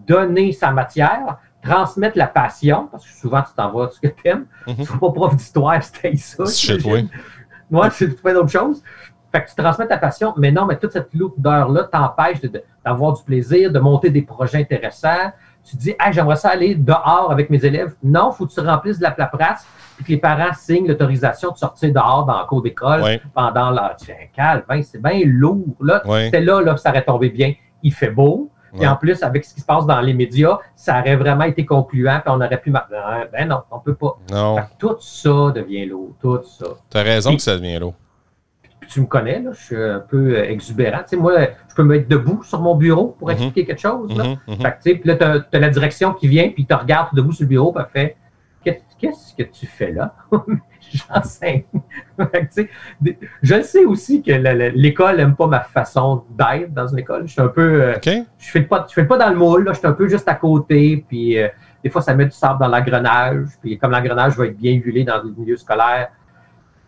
donner sa matière, transmettre la passion, parce que souvent tu t'en vas ce que tu aimes. Mhm. Tu ne pas prof d'histoire, c'était ça. C'est toi. Moi, c'est tout fait d'autres choses. Fait que tu transmets ta passion, mais non, mais toute cette lourdeur-là t'empêche d'avoir du plaisir, de monter des projets intéressants. Tu dis, hey, j'aimerais ça aller dehors avec mes élèves. Non, faut que tu remplisses de la paperasse et que les parents signent l'autorisation de sortir dehors dans le cours d'école Ouais, pendant la. Tu fais, calme, hein, c'est bien lourd. Là, ouais. c'était là, là, ça aurait tombé bien. Il fait beau. Ouais. Et en plus, avec ce qui se passe dans les médias, ça aurait vraiment été concluant, puis on aurait pu. Ben ben non, on peut pas. Non, tout ça devient lourd, tout ça. t'as raison que ça devient lourd. Tu me connais, là, je suis un peu euh, exubérant. Tu sais, moi, je peux me mettre debout sur mon bureau pour Mhm. expliquer quelque chose. Là. Mhm, mhm. Fait que, tu sais, puis là, tu as, la direction qui vient, puis tu regardes debout sur le bureau, puis elle fait Qu'est- Qu'est-ce que tu fais là? J'enseigne. Tu sais, je le sais aussi que l'école n'aime pas ma façon d'être dans une école. Je suis un peu. euh, OK? je fais pas, je fais pas dans le moule, là, je suis un peu juste à côté, puis euh, des fois ça met du sable dans l'engrenage, puis comme l'engrenage va être bien huilé dans le milieu scolaire,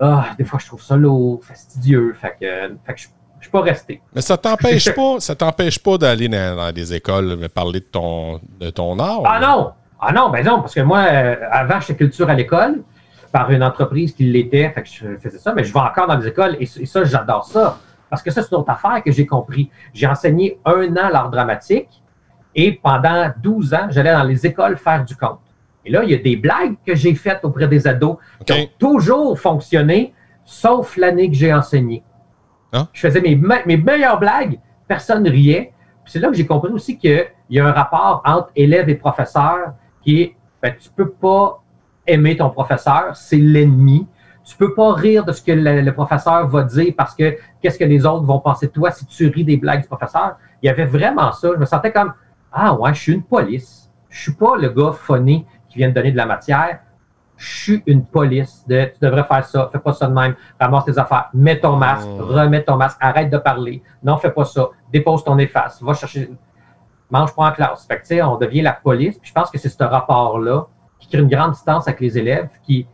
ah, des fois je trouve ça lourd, fastidieux, fait que, fait que je, je suis pas resté. Mais ça t'empêche pas, ça t'empêche pas d'aller dans, dans des écoles mais parler de ton, de ton art. Ah non, ah non, ben non, parce que moi, euh, avant j'étais culture à l'école par une entreprise qui l'était, fait que je faisais ça, mais je vais encore dans les écoles et, et ça j'adore ça, parce que ça c'est une autre affaire que j'ai compris. J'ai enseigné un an l'art dramatique et pendant 12 ans, j'allais dans les écoles faire du conte. Et là, il y a des blagues que j'ai faites auprès des ados qui ont toujours fonctionné, sauf l'année que j'ai enseigné. Ah. Je faisais mes, me- mes meilleures blagues, personne ne riait. Puis c'est là que j'ai compris aussi qu'il y a un rapport entre élèves et professeurs qui est, ben, tu peux pas aimer ton professeur, c'est l'ennemi. Tu peux pas rire de ce que le, le professeur va dire parce que qu'est-ce que les autres vont penser de toi si tu ris des blagues du professeur. Il y avait vraiment ça. Je me sentais comme, ah ouais, je suis une police. Je suis pas le gars funny qui vient de donner de la matière. Je suis une police. De, tu devrais faire ça. Fais pas ça de même. Ramasse tes affaires. Mets ton masque. Mm. Remets ton masque. Arrête de parler. Non, fais pas ça. Dépose ton efface. Va chercher. Mange pas en classe. Fait que, on devient la police. Puis je pense que c'est ce rapport-là qui crée une grande distance avec les élèves qui,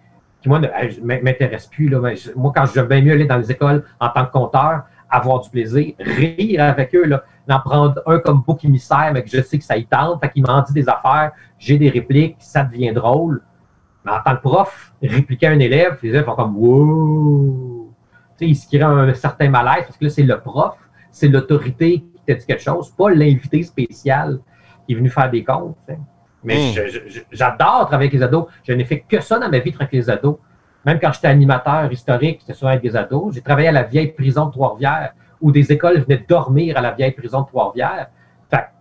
qui moi, ne je m'intéresse plus. Là. Mais je- moi, quand j'aime bien mieux aller dans les écoles en tant que compteur, avoir du plaisir, rire avec eux, là, en prendre un comme bouc émissaire, mais que je sais que ça y tente, fait qu'il m'en dit des affaires, j'ai des répliques, ça devient drôle. Mais en tant que prof, répliquer un élève, les élèves font comme Wow! Tu sais, ils se créent un certain malaise parce que là, c'est le prof, c'est l'autorité t'a dit quelque chose, pas l'invité spécial qui est venu faire des comptes. Mais hmm. j'adore travailler avec les ados. Je n'ai fait que ça dans ma vie, travailler avec les ados. Même quand j'étais animateur historique, c'était souvent avec des ados. J'ai travaillé à la vieille prison de Trois-Rivières, où des écoles venaient dormir à la vieille prison de Trois-Rivières.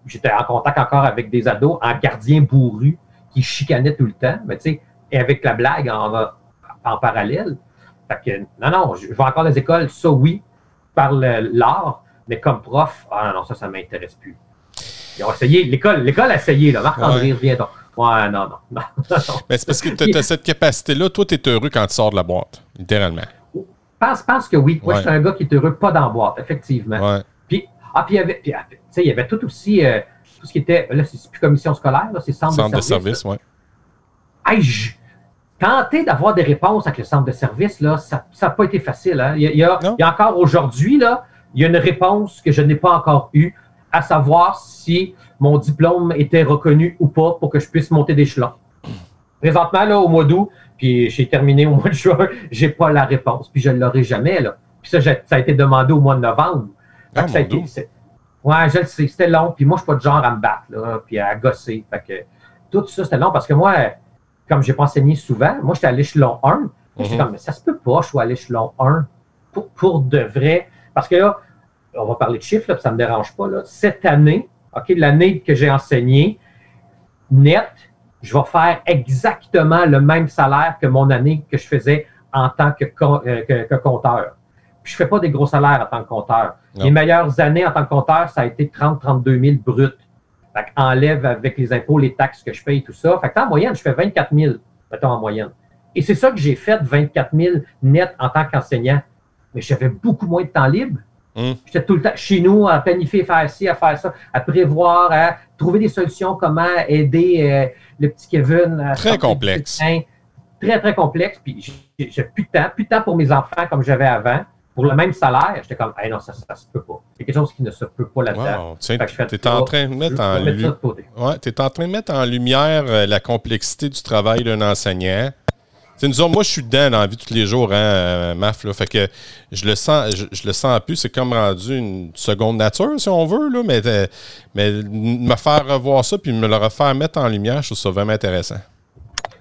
J'étais en contact encore avec des ados en gardien bourru qui chicanaient tout le temps. Mais tu sais, et avec la blague en, en parallèle. Fait que, non, non, je, vois encore les écoles, ça oui, par l'art, mais comme prof, ah non, ça, ça ne m'intéresse plus. Ils ont essayé, l'école, l'école a essayé, là. Marc-André, ouais. donc. Ouais, non, non. non, Mais c'est parce que tu as, cette capacité-là. Toi, tu es heureux quand tu sors de la boîte, littéralement. Je pense, pense que oui. Moi, je suis un gars qui est heureux pas la boîte, effectivement. Ouais. Puis, ah, puis il y avait, puis, ah, il y avait tout aussi, euh, tout ce qui était, là, c'est plus commission scolaire, là, c'est centre, centre de service. Centre de service, oui. tenter d'avoir des réponses avec le centre de service, là, ça n'a pas été facile. Hein. Il, y a, il y a encore aujourd'hui, là, il y a une réponse que je n'ai pas encore eue à savoir si mon diplôme était reconnu ou pas pour que je puisse monter d'échelon. Présentement, là, au mois d'août, puis j'ai terminé au mois de juin, j'ai pas la réponse, puis je ne l'aurai jamais. Là. Puis ça, ça a été demandé au mois de novembre. Ah, ça a été, ouais, je le sais, c'était long, puis moi, je suis pas de genre à me battre, là, puis à gosser. Fait que tout ça, c'était long parce que moi, comme je n'ai pas enseigné souvent, moi, j'étais à l'échelon 1. J'étais mhm. comme, mais ça se peut pas, je suis à l'échelon 1 pour, pour de vrai. Parce que là, on va parler de chiffres, là, ça ne me dérange pas. Là. Cette année, OK, l'année que j'ai enseigné, net, je vais faire exactement le même salaire que mon année que je faisais en tant que, euh, compteur. je ne fais pas des gros salaires en tant que compteur. Les meilleures années en tant que compteur, ça a été 30-32 000 bruts. Fait enlève avec les impôts, les taxes que je paye, tout ça. Fait en moyenne, je fais 24 000, mettons en moyenne. Et c'est ça que j'ai fait, 24 000 net en tant qu'enseignant. Mais j'avais beaucoup moins de temps libre. Hmm. J'étais tout le temps chez nous à planifier, faire ci, à faire ça, à prévoir, à trouver des solutions, comment aider euh, le petit Kevin. À très complexe. Très, très complexe. Puis j'ai plus de temps, plus de temps pour mes enfants comme j'avais avant. Pour le même salaire, j'étais comme, hey, non, ça ne se peut pas. Il y a quelque chose qui ne se peut pas là-dedans. tu es en train de mettre en, ouais, es en train de mettre en lumière euh, la complexité du travail d'un enseignant nous moi, je suis dedans dans la vie tous les jours, hein, euh, Maf. Là, fait que je le sens, je, le sens plus. C'est comme rendu une seconde nature, si on veut, là, mais, euh, mais me faire revoir ça puis me le refaire mettre en lumière, je trouve ça vraiment intéressant.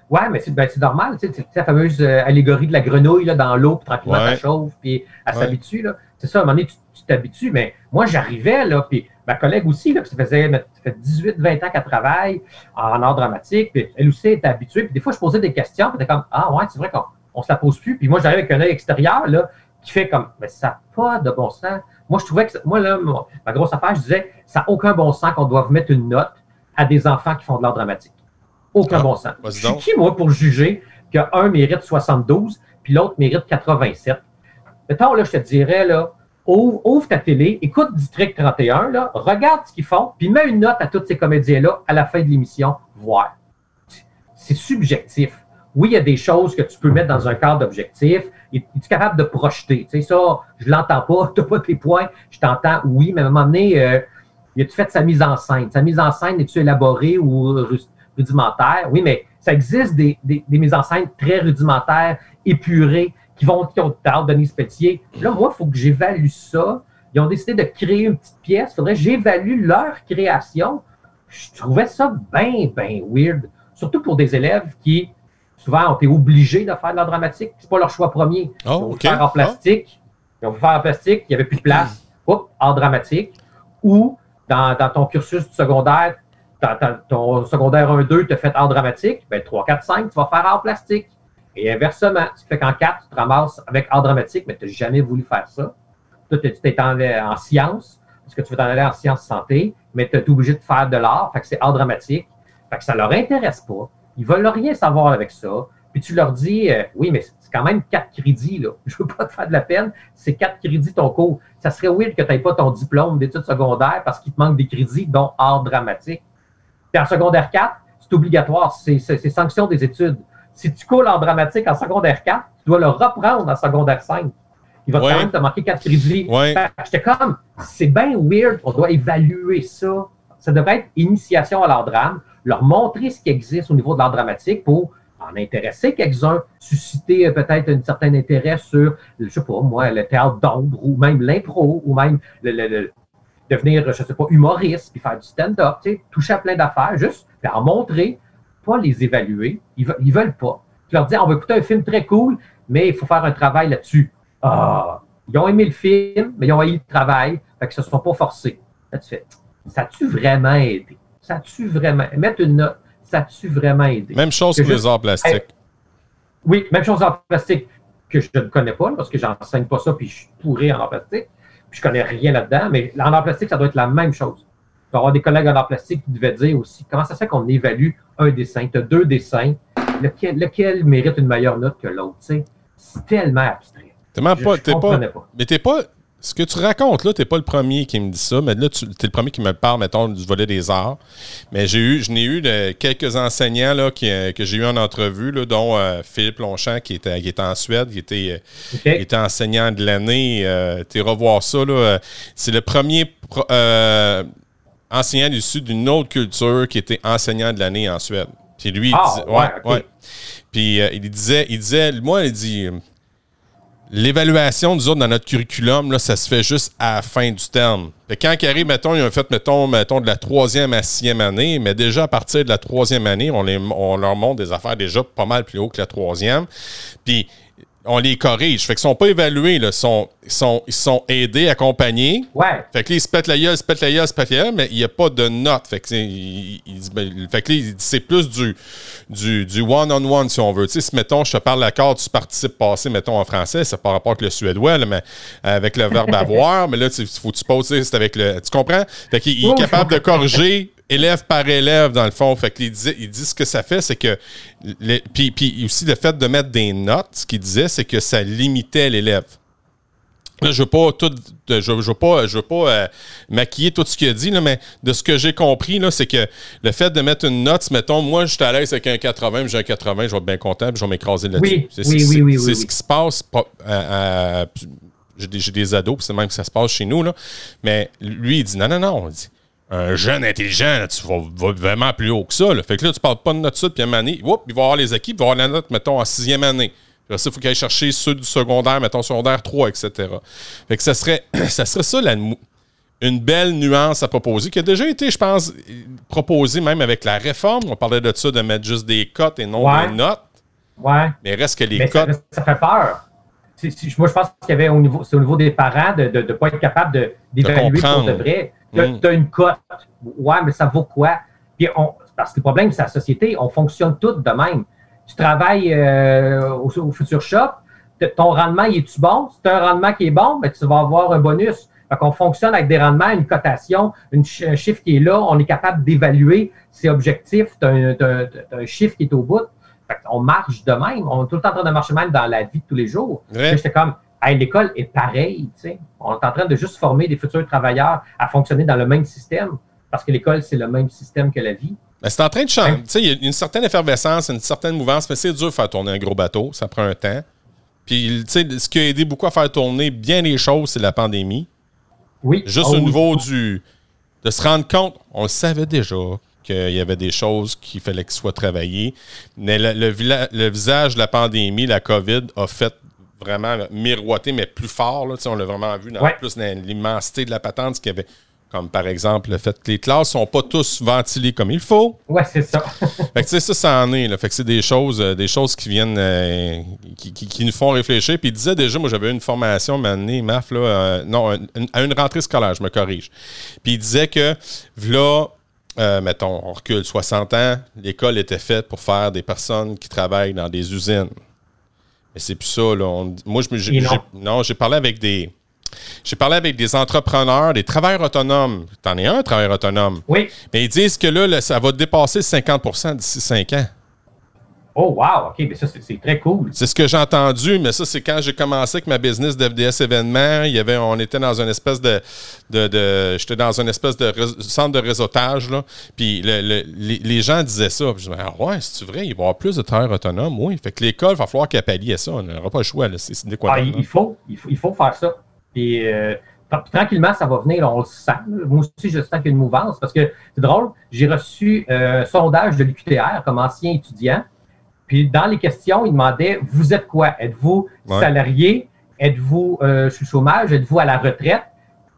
Ouais, mais c'est ben, normal, tu sais, la fameuse euh, allégorie de la grenouille là, dans l'eau, puis tranquillement, ouais. ça chauffe, puis elle s'habitue. C'est ça, à un moment donné, tu t'habitues, mais moi, j'arrivais, là, puis ma collègue aussi, là, ça faisait, fait 18-20 ans qu'elle travaille en art dramatique, puis elle aussi était habituée. Puis des fois, je posais des questions, puis était comme Ah ouais, c'est vrai qu'on ne se la pose plus. Puis moi, j'arrive avec un œil extérieur là, qui fait comme Mais ça n'a pas de bon sens. Moi, je trouvais que moi, là, ma grosse affaire, je disais, ça n'a aucun bon sens qu'on doive mettre une note à des enfants qui font de l'art dramatique. Aucun ah, bon sens. Je suis qui, moi, pour juger qu'un mérite 72, puis l'autre mérite 87? Mettons, là, je te dirais, là, ouvre, ta télé, écoute District 31, là, regarde ce qu'ils font, puis mets une note à tous ces comédiens-là à la fin de l'émission, voir. C'est subjectif. Oui, il y a des choses que tu peux mettre dans un cadre objectif. Es-tu capable de projeter? Tu sais, ça, je l'entends pas, tu pas tes points, je t'entends, oui, mais à un moment donné, euh, as-tu fait sa mise en scène? Sa mise en scène, est-tu élaborée ou rudimentaire? Oui, mais ça existe des, des mises en scène très rudimentaires, épurées, qui vont qui ont tard, Denis Pelletier. Là, moi, il faut que j'évalue ça. Ils ont décidé de créer une petite pièce. Il faudrait que j'évalue leur création. Je trouvais ça bien, bien weird. Surtout pour des élèves qui, souvent, ont été obligés de faire de l'art dramatique. C'est pas leur choix premier. Oh, ils vont faire en plastique. Ils vont faire en plastique. Il n'y avait plus de place. Oups, art dramatique. Ou, dans, ton cursus du secondaire, ton secondaire 1-2, tu as fait art dramatique. Ben, 3, 4, 5, tu vas faire art plastique. Et inversement, tu fais qu'en quatre, tu te ramasses avec art dramatique, mais tu n'as jamais voulu faire ça. Toi, tu t'es en, en sciences, parce que tu veux t'en aller en sciences santé, mais tu es obligé de faire de l'art, fait que c'est art dramatique. Fait que ça leur intéresse pas. Ils veulent rien savoir avec ça. Puis tu leur dis, euh, oui, mais c'est quand même quatre crédits, là. Je veux pas te faire de la peine. C'est quatre crédits ton cours. Ça serait weird que tu n'aies pas ton diplôme d'études secondaires parce qu'il te manque des crédits, dont art dramatique. Puis en secondaire 4, c'est obligatoire. C'est sanction des études. Si tu coules en dramatique en secondaire 4, tu dois le reprendre en secondaire 5. Il va quand même te manquer 4 crédits. J'étais comme, c'est bien weird, on doit évaluer ça. Ça devrait être initiation à l'art drame, leur montrer ce qui existe au niveau de l'art dramatique pour en intéresser quelques-uns, susciter euh, peut-être un certain intérêt sur, je sais pas moi, le théâtre d'ombre ou même l'impro ou même le, devenir, je sais pas, humoriste, puis faire du stand-up, tu sais, toucher à plein d'affaires, juste en montrer, pas les évaluer. Ils veulent, ils veulent pas. Tu leur dis, on va écouter un film très cool, mais il faut faire un travail là-dessus. Ah, ils ont aimé le film, mais ils ont aimé le travail, fait que ce ne sont pas forcés. Ça tu ça vraiment aidé? Ça a-tu vraiment, mettre une note, ça a-tu vraiment aidé? Même chose que, les arts plastiques. oui, même chose en plastique que je ne connais pas, parce que j'enseigne pas ça, puis je suis pourri en art plastique, puis je connais rien là-dedans, mais en art plastique, ça doit être la même chose. Avoir des collègues en art plastique qui devaient dire aussi comment ça se fait qu'on évalue un dessin? Tu as deux dessins, lequel, lequel, mérite une meilleure note que l'autre. C'est tellement abstrait. Tellement pas, pas, Mais t'es pas. Ce que tu racontes là, t'es pas le premier qui me dit ça, mais là, tu es le premier qui me parle, mettons, du volet des arts. Mais j'ai eu, je n'ai eu de, quelques enseignants là, qui, euh, que j'ai eu en entrevue, là, dont euh, Philippe Longchamp, qui était, qui était en Suède, qui était, euh, était enseignant de l'année. tu revoir ça, là. C'est le premier enseignant issu d'une autre culture qui était enseignant de l'année en Suède. Puis lui, il ah, disait, ouais, ouais. Puis il disait, il disait, moi, il dit L'évaluation, nous autres, dans notre curriculum, là, ça se fait juste à la fin du terme. quand ils arrivent, mettons, ils ont fait, mettons, mettons, de la troisième à sixième année, mais déjà à partir de la troisième année, on, les, on leur montre des affaires déjà pas mal plus haut que la troisième. Puis on les corrige. Fait qu'ils sont pas évalués, là. Ils sont, sont, ils sont aidés, accompagnés. Ouais. Fait que là, ils se pètent la gueule, ils se pètent la gueule, ils se pètent la gueule, mais il n'y a pas de note. Fait que, il, ben, fait que là, c'est plus du, du, du one-on-one, si on veut. Tu sais, si, mettons, je te parle l'accord du participe passé, mettons, en français, c'est par rapport avec le suédois, là, mais avec le verbe avoir, mais là, il faut que tu poses, c'est avec le. Tu comprends? Fait qu'il est capable de corriger élève par élève, dans le fond. Fait qu'il disait, il dit ce que ça fait, c'est que. puis, puis aussi, le fait de mettre des notes, ce qu'il disait, c'est que ça limitait l'élève. Là, je veux pas tout, je, je veux pas, je veux pas euh, maquiller tout ce qu'il a dit, là, mais de ce que j'ai compris, là, c'est que le fait de mettre une note, mettons, moi, je suis à l'aise avec un 80, j'ai un 80, je vais être bien content, puis je vais m'écraser là-dessus. Oui, c'est oui, oui, oui, C'est ce qui se passe. j'ai des, des, ados, c'est même que ça se passe chez nous, là. Mais lui, il dit non, non, non. On dit, un jeune intelligent, tu vas, vraiment plus haut que ça. Fait que là, tu parles pas de note sud, puis à année, il va avoir les acquis, il va avoir la note, mettons, en sixième année. Ça, il faut qu'il aille chercher ceux du secondaire, mettons, secondaire 3, etc. Fait que ça serait ça, serait ça une belle nuance à proposer, qui a déjà été, je pense, proposée même avec la réforme. On parlait de ça, de mettre juste des cotes et non des notes. Ouais. Mais reste que les cotes. Ça, fait peur. moi, je pense qu'il y avait au niveau, c'est au niveau des parents de ne pas être capable d'évaluer pour de vrai. Tu as, mm. une cote. Ouais, mais ça vaut quoi? Puis on, parce que le problème, c'est la société, on fonctionne toutes de même. Tu travailles euh, au, Futur Shop, ton rendement, il est-tu bon? Si tu as un rendement qui est bon, ben, tu vas avoir un bonus. Fait qu'on fonctionne avec des rendements, une cotation, un chiffre qui est là, on est capable d'évaluer ses objectifs, tu as, un chiffre qui est au bout. Fait on marche de même. On est tout le temps en train de marcher même dans la vie de tous les jours. J'étais comme, l'école est pareille. On est en train de juste former des futurs travailleurs à fonctionner dans le même système parce que l'école, c'est le même système que la vie. c'est en train de changer. Il y a une certaine effervescence, une certaine mouvance, mais c'est dur de faire tourner un gros bateau. Ça prend un temps. Puis, ce qui a aidé beaucoup à faire tourner bien les choses, c'est la pandémie. Oui. Juste ah au niveau du. de se rendre compte, on le savait déjà qu'il y avait des choses qu'il fallait qu'ils soient travaillées. Mais le, le, visage de la pandémie, la COVID, a fait vraiment miroiter, mais plus fort. Là, on l'a vraiment vu dans, plus dans l'immensité de la patente, qu'il y avait comme par exemple le fait que les classes sont pas tous ventilées comme il faut. Ouais, c'est ça. fait que ça, ça en est. Là. Fait que c'est des choses, euh, des choses qui viennent, euh, qui, nous font réfléchir. Puis il disait déjà, moi j'avais une formation année, MAF, là, euh, non, à une rentrée scolaire, je me corrige. Puis il disait que là, mettons, on recule 60 ans, l'école était faite pour faire des personnes qui travaillent dans des usines. Mais c'est plus ça. Là. moi, je, non, j'ai parlé avec des. J'ai parlé avec des entrepreneurs, des travailleurs autonomes. T'en es un, travailleur autonome. Oui. Mais ils disent que là, ça va dépasser 50 d'ici 5 ans. Oh, wow, OK, mais ça, c'est très cool. C'est ce que j'ai entendu, mais ça, c'est quand j'ai commencé avec ma business d'FDS événements. Il y avait, on était dans une espèce de. de, J'étais dans une espèce de centre de réseautage, là. Puis les, gens disaient ça. Puis je me disais, ah ouais, c'est vrai, il va y avoir plus de travailleurs autonomes. Oui. Fait que l'école, il va falloir qu'elle pallie à ça. On n'aura pas le choix, là. C'est quoi ah, il, faut, il, faut, faire ça. Puis. Euh, tranquillement, ça va venir, on le sent. Moi aussi, je sens qu'il y a une mouvance parce que c'est drôle, j'ai reçu un sondage de l'UQTR comme ancien étudiant puis dans les questions, il demandait Vous êtes quoi? Êtes-vous salarié? Êtes-vous euh, sur chômage? Êtes-vous à la retraite?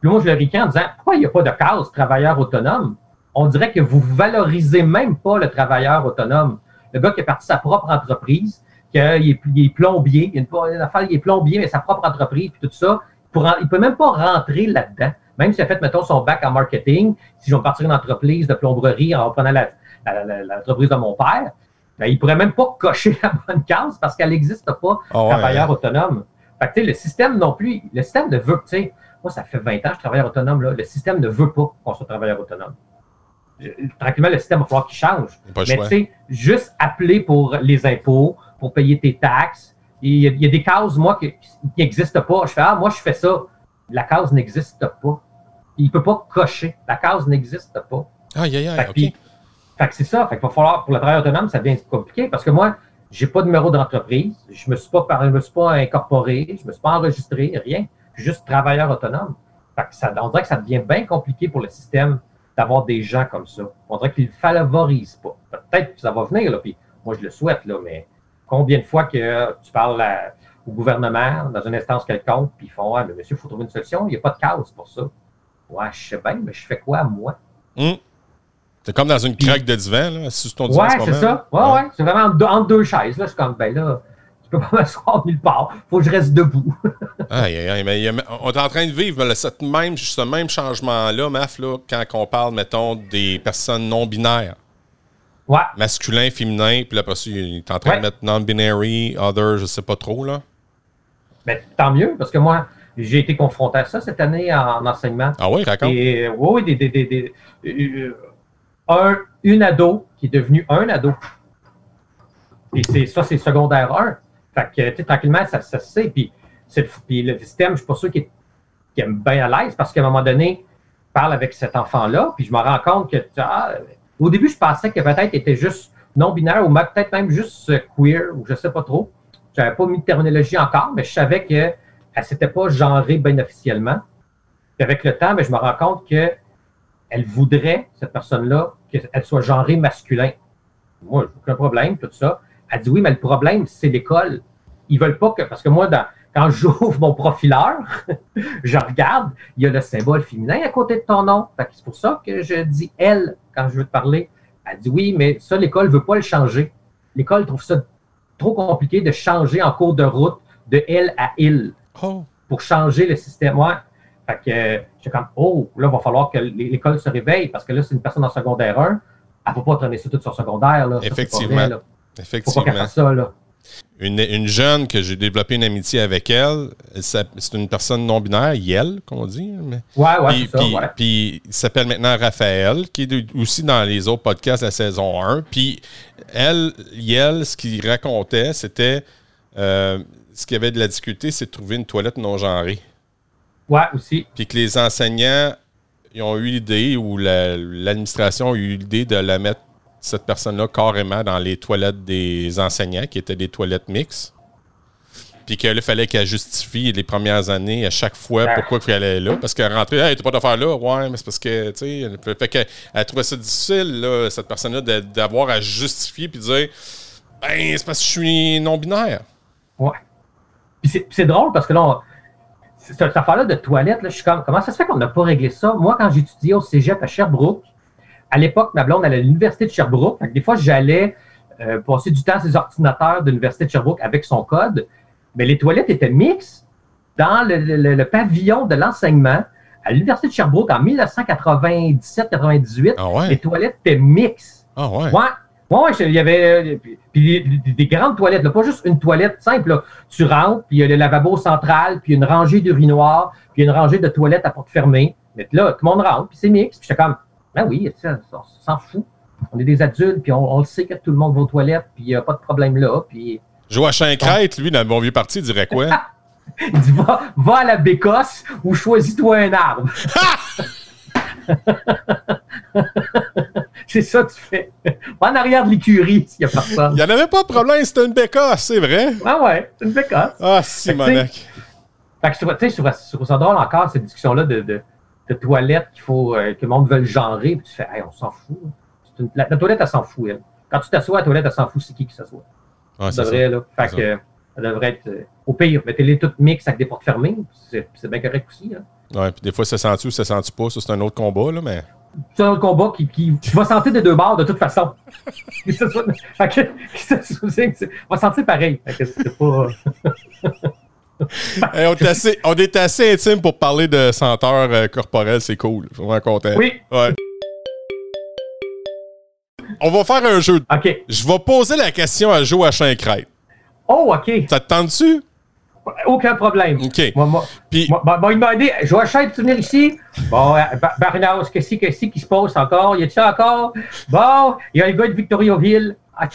Puis moi, je le ricane en disant pourquoi il n'y a pas de case travailleur autonome? On dirait que vous valorisez même pas le travailleur autonome. Le gars qui a parti sa propre entreprise, qu'il est, il est plombier, il, a une, affaire, il est plombier, mais sa propre entreprise, puis tout ça, pour, il ne peut même pas rentrer là-dedans. Même s'il a fait, mettons, son bac en marketing, si je vais partir une entreprise de plomberie en prenant l'entreprise de mon père, ben, il ne pourrait même pas cocher la bonne case parce qu'elle n'existe pas, oh, travailleur autonome. Fait que, le système non plus, le système ne veut, tu sais, moi, ça fait 20 ans que je suis travailleur autonome, là. Le système ne veut pas qu'on soit travailleur autonome. tranquillement, le système va falloir qu'il change. Mais tu sais, juste appeler pour les impôts, pour payer tes taxes. Il y a, des cases, moi, qui n'existent pas. Je fais, ah, moi, je fais ça. La case n'existe pas. Il ne peut pas cocher. La case n'existe pas. Aïe, aïe, aïe, OK. Fait que c'est ça. Fait qu'il va falloir, pour le travail autonome, ça devient compliqué parce que moi, j'ai pas de numéro d'entreprise. Je me suis pas, je me suis pas incorporé. Je me suis pas enregistré, rien. Je suis juste travailleur autonome. Fait que ça, on dirait que ça devient bien compliqué pour le système d'avoir des gens comme ça. On dirait qu'ils ne favorisent pas. Peut-être que ça va venir, là, puis moi je le souhaite, là, mais combien de fois que tu parles au gouvernement dans une instance quelconque, puis ils font Ah, mais monsieur, il faut trouver une solution, il n'y a pas de cause pour ça. Ouais, je sais bien, mais je fais quoi, moi? Hum. C'est comme dans une craque de divan, là, sur ton divan. Ouais, c'est ça. Ouais, ouais. C'est vraiment entre deux chaises. Là, c'est comme, ben là, je peux pas m'asseoir nulle part. Faut que je reste debout. aïe, aïe, mais on est en train de vivre cette même, ce même changement-là, Maf, là, quand on parle, mettons, des personnes non binaires. Ouais. Masculin, féminin, puis là, après ça, il est en train de mettre non-binary, other, je sais pas trop, là. Mais tant mieux, parce que moi, j'ai été confronté à ça cette année en, enseignement. Ah oui, d'accord. Et oui, des, des, des, euh, un, une ado qui est devenue un ado. Et c'est ça, c'est secondaire 1. Fait que, tranquillement, ça, ça se sait. Puis, puis, le système, je suis pas sûr qu'il est, bien à l'aise parce qu'à un moment donné, je parle avec cet enfant-là, puis je me rends compte que, ah, au début, je pensais que peut-être était juste non-binaire ou peut-être même juste queer ou je sais pas trop. Je n'avais pas mis de terminologie encore, mais je savais qu'elle ne s'était pas genrée bien officiellement. Puis avec le temps, ben, je me rends compte que elle voudrait, cette personne-là, qu'elle soit genrée masculin. Moi, j'ai aucun problème, tout ça. Elle dit oui, mais le problème, c'est l'école. Ils veulent pas que. Parce que moi, quand j'ouvre mon profileur, je regarde, il y a le symbole féminin à côté de ton nom. C'est pour ça que je dis elle quand je veux te parler. Elle dit oui, mais ça, l'école ne veut pas le changer. L'école trouve ça trop compliqué de changer en cours de route de elle à il oh. pour changer le système. Ouais. Fait que j'étais comme, oh, là, il va falloir que l'école se réveille parce que là, c'est une personne en secodaire 1. Elle ne peut pas traîner ça tout sur secondaire. Là. Effectivement. Effectivement. ça, là. Une, une, jeune que j'ai développé une amitié avec elle, c'est une personne non-binaire, Yel, qu'on dit. Mais... Ouais, ouais, puis, puis, puis il s'appelle maintenant Raphaël, qui est aussi dans les autres podcasts de la saison 1. Puis elle, Yel, ce qu'il racontait, c'était euh, ce qui avait de la difficulté, c'est de trouver une toilette non genrée. Ouais, aussi. Puis que les enseignants ils ont eu l'idée, ou l'administration a eu l'idée de la mettre, cette personne-là, carrément dans les toilettes des enseignants, qui étaient des toilettes mixtes. Puis qu'il fallait qu'elle justifie les premières années à chaque fois pourquoi il aller là. Parce qu'elle rentrait, hey, t'es pas faire là? Ouais, mais c'est parce que, tu sais, fait qu'elle elle trouvait ça difficile, là, cette personne-là, d'avoir à justifier puis dire, ben, c'est parce que je suis non-binaire. Ouais. Puis c'est drôle parce que là, cette affaire-là de toilette, je suis comme, comment ça se fait qu'on n'a pas réglé ça? Moi, quand j'étudiais au cégep à Sherbrooke, à l'époque, ma blonde allait à l'université de Sherbrooke. des fois, j'allais euh, passer du temps sur les ordinateurs de l'université de Sherbrooke avec son code. Mais les toilettes étaient mixtes dans le, pavillon de l'enseignement. À l'université de Sherbrooke, en 1997-98, ah les toilettes étaient mixtes. Ah ouais. Oui, il y avait des, grandes toilettes, pas juste une toilette simple. Tu rentres, puis il y a le lavabo central, puis une rangée d'urinoirs, puis une rangée de toilettes à porte fermée. Mais là, tout le monde rentre, puis c'est mix. Puis j'étais comme, ben oui, on s'en fout. On est des adultes, puis on, le sait que tout le monde va aux toilettes, puis il n'y a pas de problème là. Puis... Joachim Crête, lui, dans le bon vieux parti, dirait quoi? il dit, va, va à la bécosse ou choisis-toi un arbre. c'est ça que tu fais. En arrière de l'écurie, s'il n'y a personne. Il n'y en avait pas de problème, c'était une bécasse, c'est vrai. Ah ouais, c'est une bécasse. Ah, si, Monac. Fait que je tu sais, je trouve ça drôle encore, cette discussion-là de, de, de toilettes qu'il faut, euh, que le monde veut le genrer, puis tu fais, hey, on s'en fout. la, toilette, elle s'en fout, elle. Quand tu t'assois à la toilette, elle s'en fout, c'est qui qui s'assoit? Ah, ça devrait, là. Fait que, ça devrait être, euh, au pire, mettez-les toutes mixtes avec des portes fermées, c'est bien correct aussi, hein. Ouais, puis des fois, ça sent-tu ou ça sent-tu pas? Ça, c'est un autre combat, là, mais. C'est un autre combat qui, qui, qui va sentir des deux bords de toute façon. Fait que- c'est- va sentir pareil. Fait que c'est pas. Hey, on, est assez, on est assez intime pour parler de senteur euh, corporelle, c'est cool. Je suis vraiment content. Oui. Ouais. On va faire un jeu. OK. Je vais poser la question à Joachim Crête. Oh, OK. Ça te tente-tu? Aucun problème. OK. Moi, moi, Puis- moi, moi, moi, il m'a dit, Joachim, tu venir ici? Bon, euh, Ba- Barnas, qu'est-ce qui- qu'est-ce qui se passe encore? Y a-tu ça encore? Bon, il y a un gars de Victoriaville. Ah,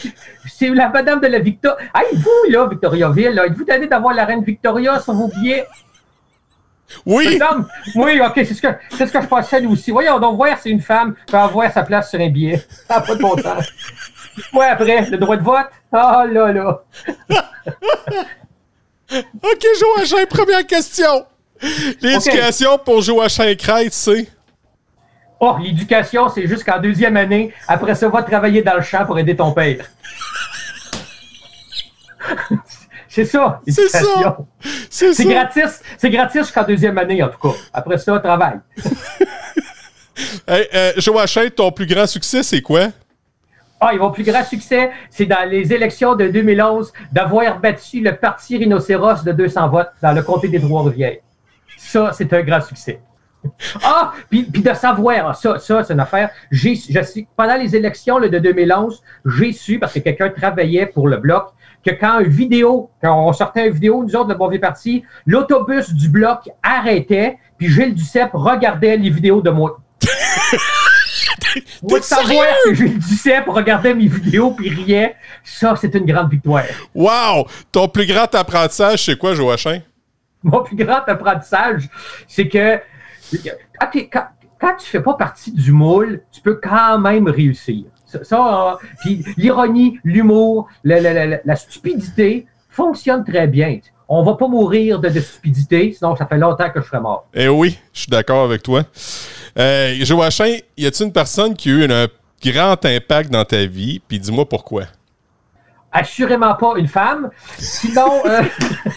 C'est la madame de la Victoria. Hey, vous, là, Victoriaville, êtes-vous tanné d'avoir la reine Victoria sur vos billets? Oui! Madame, oui, OK, c'est ce que, c'est ce que je pensais, nous aussi. Voyons, donc, voir si une femme peut avoir sa place sur un billet. Ça n'a pas de bon sens. Ouais, après, le droit de vote? Ah, là, là. OK, Joachim, première question. L'éducation pour Joachim Crête, c'est? Oh, l'éducation, c'est jusqu'en deuxième année. Après ça, va travailler dans le champ pour aider ton père. c'est ça, C'est ça. C'est gratis. C'est gratis jusqu'en deuxième année, en tout cas. Après ça, travail. Hey, euh, Joachim, ton plus grand succès, c'est quoi? Ah, et mon plus grand succès, c'est dans les élections de 2011 d'avoir battu le parti rhinocéros de 200 votes dans le comté des Trois-Rivières. Ça, c'est un grand succès. Ah, puis, de savoir, ça, ça c'est une affaire. J'ai, je pendant les élections là, de 2011, j'ai su, parce que quelqu'un travaillait pour le bloc, que quand une vidéo, quand on sortait une vidéo, nous autres, le Bon Vieux Parti, l'autobus du bloc arrêtait, puis Gilles Duceppe regardait les vidéos de moi. Moi, savoir que Gilles Duceppe regardait mes vidéos puis riait, ça, c'est une grande victoire. Wow! Ton plus grand apprentissage, c'est quoi, Joachim? Mon plus grand apprentissage, c'est que quand, t'es- quand, quand tu fais pas partie du moule, tu peux quand même réussir. Ça, ça, euh, puis l'ironie, l'humour, la, la- la- la stupidité fonctionnent très bien. On va pas mourir de, de stupidité, sinon ça fait longtemps que je serais mort. Eh oui, je suis d'accord avec toi. Euh, Joachim, y a-t-il une personne qui a eu un grand impact dans ta vie? Puis dis-moi pourquoi. assurément pas une femme. Sinon, euh,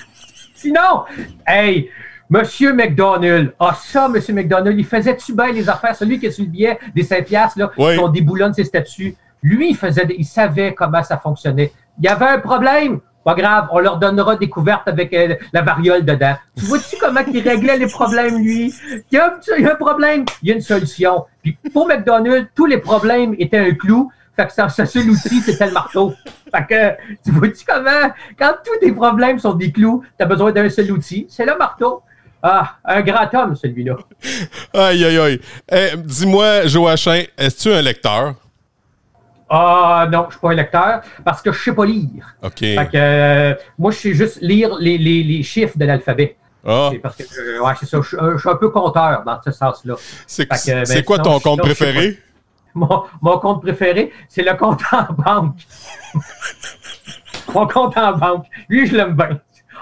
sinon, hey, Monsieur McDonald. Ah, ça, Monsieur McDonald, il faisait-tu bien les affaires? Celui qui a sur le billet des 5 piastres, là, Oui. qu'on déboulonne ses statuts. Lui, il faisait, il savait comment ça fonctionnait. Il y avait un problème. Pas grave, on leur donnera des couvertes avec euh, la variole dedans. Tu vois-tu comment il réglait les problèmes, lui? Il y, a, un- problème, il y a une solution. Puis pour McDonald's, tous les problèmes étaient un clou. Fait que sa, sa seul outil, c'était le marteau. Fait que, tu vois-tu comment, quand tous tes problèmes sont des clous, tu as besoin d'un seul outil, c'est le marteau. Ah, un grand homme, celui-là. Aïe, aïe, aïe. Eh, dis-moi, Joachim, es-tu un lecteur? Ah, non, je suis pas un lecteur parce que je sais pas lire. OK. Fait que, euh, moi, je sais juste lire les, les, les chiffres de l'alphabet. Ah, C'est Parce que, euh, ouais, c'est ça. Je, suis un- je suis un peu compteur dans ce sens-là. c'est ben, quoi ton compte sinon, préféré? Mon, mon compte préféré, c'est le compte en banque. mon compte en banque. Lui, je l'aime bien.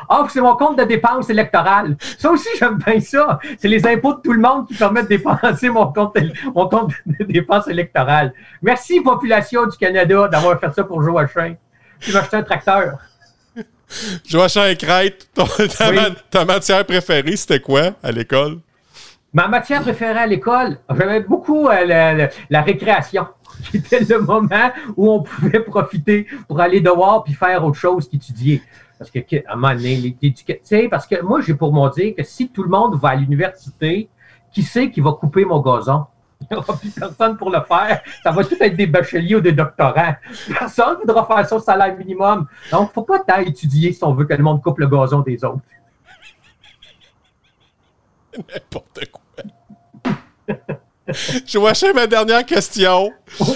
Ah, c'est mon compte de dépenses électorales. Ça aussi, j'aime bien ça. C'est les impôts de tout le monde qui permettent de dépenser mon compte, mon compte de dépenses électorales. Merci, population du Canada, d'avoir fait ça pour Joachim. Tu vas acheter un tracteur. Joachim Crête, ton- ta, Oui. ma- ta matière préférée, c'était quoi à l'école? Ma matière préférée à l'école, j'aimais beaucoup euh, la, la- la récréation, qui était le moment où on pouvait profiter pour aller dehors puis faire autre chose qu'étudier. Parce que, à un moment donné, les- l'éduca- tu sais, parce que moi, j'ai pour mon dire que si tout le monde va à l'université, qui sait qui va couper mon gazon? Il n'y aura plus personne pour le faire. Ça va tout être des bacheliers ou des doctorants. Personne ne voudra faire au salaire minimum. Donc, faut pas tant étudier si on veut que le monde coupe le gazon des autres. N'importe quoi. Joachim, ma dernière question.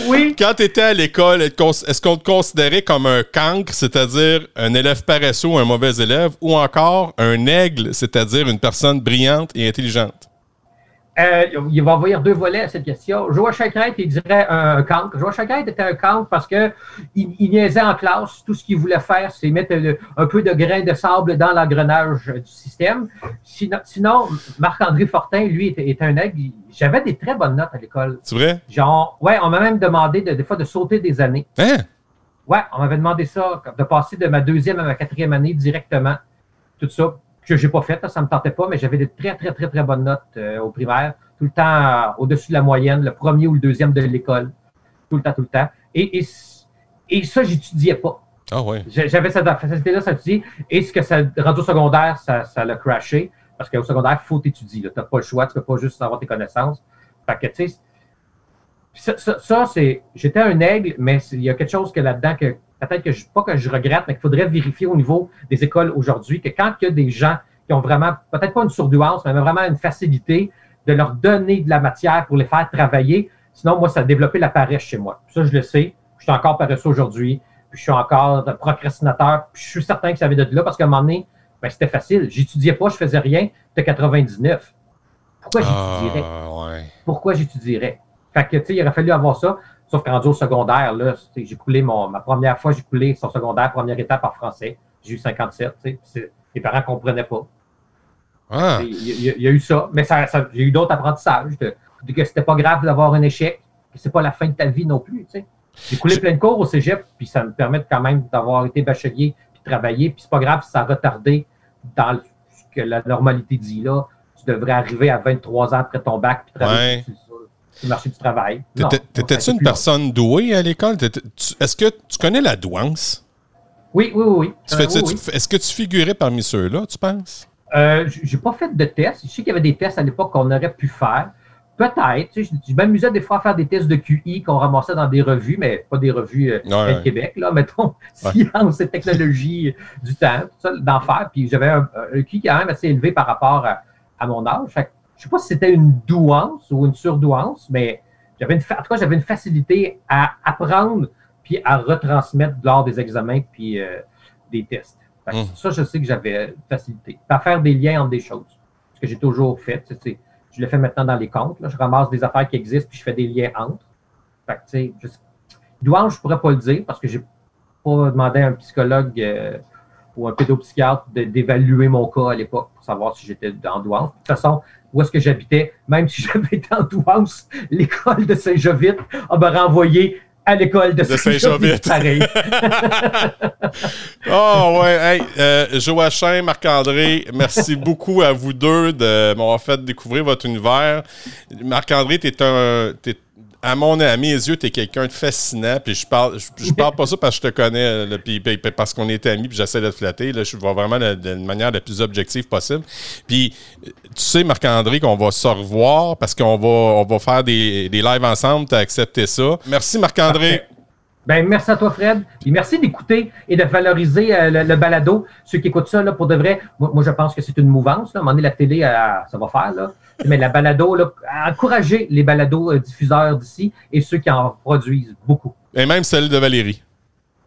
Oui. Quand tu étais à l'école, est-ce qu'on te considérait comme un cancre, c'est-à-dire un élève paresseux ou un mauvais élève, ou encore un aigle, c'est-à-dire une personne brillante et intelligente? Euh, il va envoyer deux volets à cette question. Joachim Crête, il dirait un cancre. Joachim Crête était un cancre parce que il, niaisait en classe. Tout ce qu'il voulait faire, c'est mettre le- un peu de grain de sable dans l'engrenage du système. Sinon, sinon, Marc-André Fortin, lui, était, était un aigle. J'avais des très bonnes notes à l'école. C'est vrai? Genre, ouais, on m'a même demandé de- des fois de sauter des années. Hein? Ouais, on m'avait demandé ça, de passer de ma deuxième à ma quatrième année directement. Tout ça. Que j'ai pas fait, ça me tentait pas, mais j'avais de très, très, très, très bonnes notes euh, au primaire, tout le temps euh, au-dessus de la moyenne, le premier ou le deuxième de l'école, tout le temps, tout le temps. Et, et, et ça, j'étudiais pas. Ah ouais. J'avais cette facilité-là, ça étudier. Et ce que ça rendu au secondaire, ça, ça l'a crashé. Parce qu'au secondaire, il faut t'étudier. Tu n'as pas le choix, tu ne peux pas juste avoir tes connaissances. Fait que, tu sais, ça, ça, ça c'est. J'étais un aigle, mais il y a quelque chose que là-dedans que peut-être que je, pas que je regrette, mais qu'il faudrait vérifier au niveau des écoles aujourd'hui, que quand il y a des gens qui ont vraiment, peut-être pas une surdouance, mais vraiment une facilité, de leur donner de la matière pour les faire travailler. Sinon, moi, ça a développé la paresse chez moi. Ça, je le sais. Je suis encore paresseux aujourd'hui. Puis je suis encore procrastinateur. Puis je suis certain que ça vient de là parce qu'à un moment donné, ben, c'était facile. J'étudiais pas, je faisais rien. C'était 99. Pourquoi j'étudierais? ouais. Pourquoi j'étudierais? Fait que, tu sais, il aurait fallu avoir ça. Sauf qu'en au secondaire, là, j'ai coulé mon, ma première fois, j'ai coulé son secondaire, première étape en français. J'ai eu 57, tu sais. Les parents ne comprenaient pas. Ah. Il, y, a, il y, a eu ça. Mais ça, ça j'ai eu d'autres apprentissages de, de que c'était pas grave d'avoir un échec, que c'est pas la fin de ta vie non plus. J'ai coulé plein de cours au cégep, puis ça me permet quand même d'avoir été bachelier, puis travailler, puis c'est pas grave si ça a retardé dans ce que la normalité dit là. Tu devrais arriver à 23 ans après ton bac, puis travailler ouais. Le marché du travail. T'étais-tu une personne douée à l'école? Est-ce que tu connais la douance? Oui, oui, oui. Euh, oui, oui. Est-ce que tu figurais parmi ceux-là, tu penses? Euh, j'ai pas fait de tests. Je sais qu'il y avait des tests à l'époque qu'on aurait pu faire. Peut-être. Tu sais, je m'amusais des fois à faire des tests de QI qu'on ramassait dans des revues, mais pas des revues euh, ouais. Québec, là, mettons, ouais. sciences et technologie du temps, tout ça, d'en faire. Puis j'avais un, un, QI quand même assez élevé par rapport à, à mon âge. Fait je sais pas si c'était une douance ou une surdouance, mais j'avais une, en tout cas, j'avais une facilité à apprendre puis à retransmettre lors des examens puis euh, des tests. Fait que Mmh. Ça, je sais que j'avais facilité. À faire des liens entre des choses. Ce que j'ai toujours fait. Tu sais, je le fais maintenant dans les comptes. Là. Je ramasse des affaires qui existent puis je fais des liens entre. Fait que, tu sais, je... douance, je pourrais pas le dire parce que j'ai pas demandé à un psychologue euh, ou un pédopsychiatre d'évaluer mon cas à l'époque pour savoir si j'étais en douance. De toute façon, où est-ce que j'habitais, même si j'avais été en douance, l'école de Saint-Jovite me renvoyé à l'école de, de Saint-Jovite. Pareil. oh ouais, hey, euh, Joachim, Marc-André, merci beaucoup à vous deux de m'avoir fait découvrir votre univers. Marc-André, t'es un, t'es, à mon à mes yeux, t'es quelqu'un de fascinant. Puis je parle, je, parle pas ça parce que je te connais, là, puis, parce qu'on est amis, puis j'essaie de te flatter. Là, je vois vraiment de, manière la plus objective possible. Puis tu sais, Marc-André, qu'on va se revoir parce qu'on va, on va faire des, des lives ensemble. T'as accepté ça. Merci Marc-André. Ben, merci à toi, Fred. Et merci d'écouter et de valoriser euh, le, balado. Ceux qui écoutent ça, là, pour de vrai, moi, moi je pense que c'est une mouvance. Là. À un moment donné, la télé, euh, ça va faire. Là. Mais la balado, là, encourager les balados euh, diffuseurs d'ici et ceux qui en produisent beaucoup. Et même celle de Valérie.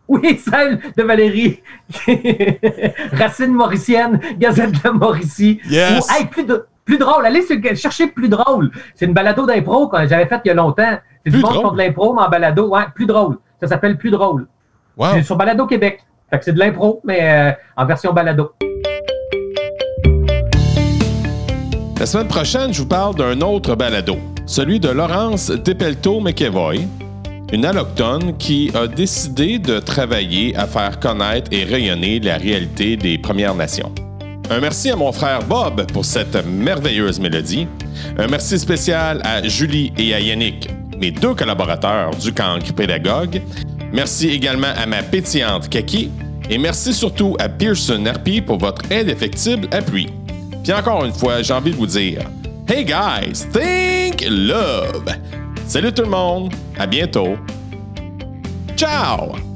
Oui, celle de Valérie. Racine mauricienne, Gazette de Mauricie. Yes. Hey, plus, de, plus drôle, allez chercher plus drôle. C'est une balado d'impro que j'avais faite il y a longtemps. C'est du monde qui de l'impro, mais en balado. Ouais, plus drôle. Ça s'appelle Plus drôle. Wow. C'est sur Balado Québec. Fait que c'est de l'impro, mais euh, en version balado. La semaine prochaine, je vous parle d'un autre balado, celui de Laurence Depelto McEvoy, une allochtone qui a décidé de travailler à faire connaître et rayonner la réalité des Premières Nations. Un merci à mon frère Bob pour cette merveilleuse mélodie. Un merci spécial à Julie et à Yannick, mes deux collaborateurs du Cancre Pédagogue. Merci également à ma pétillante Kaki. Et merci surtout à Pearson Harpy pour votre indéfectible appui. Puis encore une fois, j'ai envie de vous dire Hey guys, think love! Salut tout le monde, à bientôt. Ciao!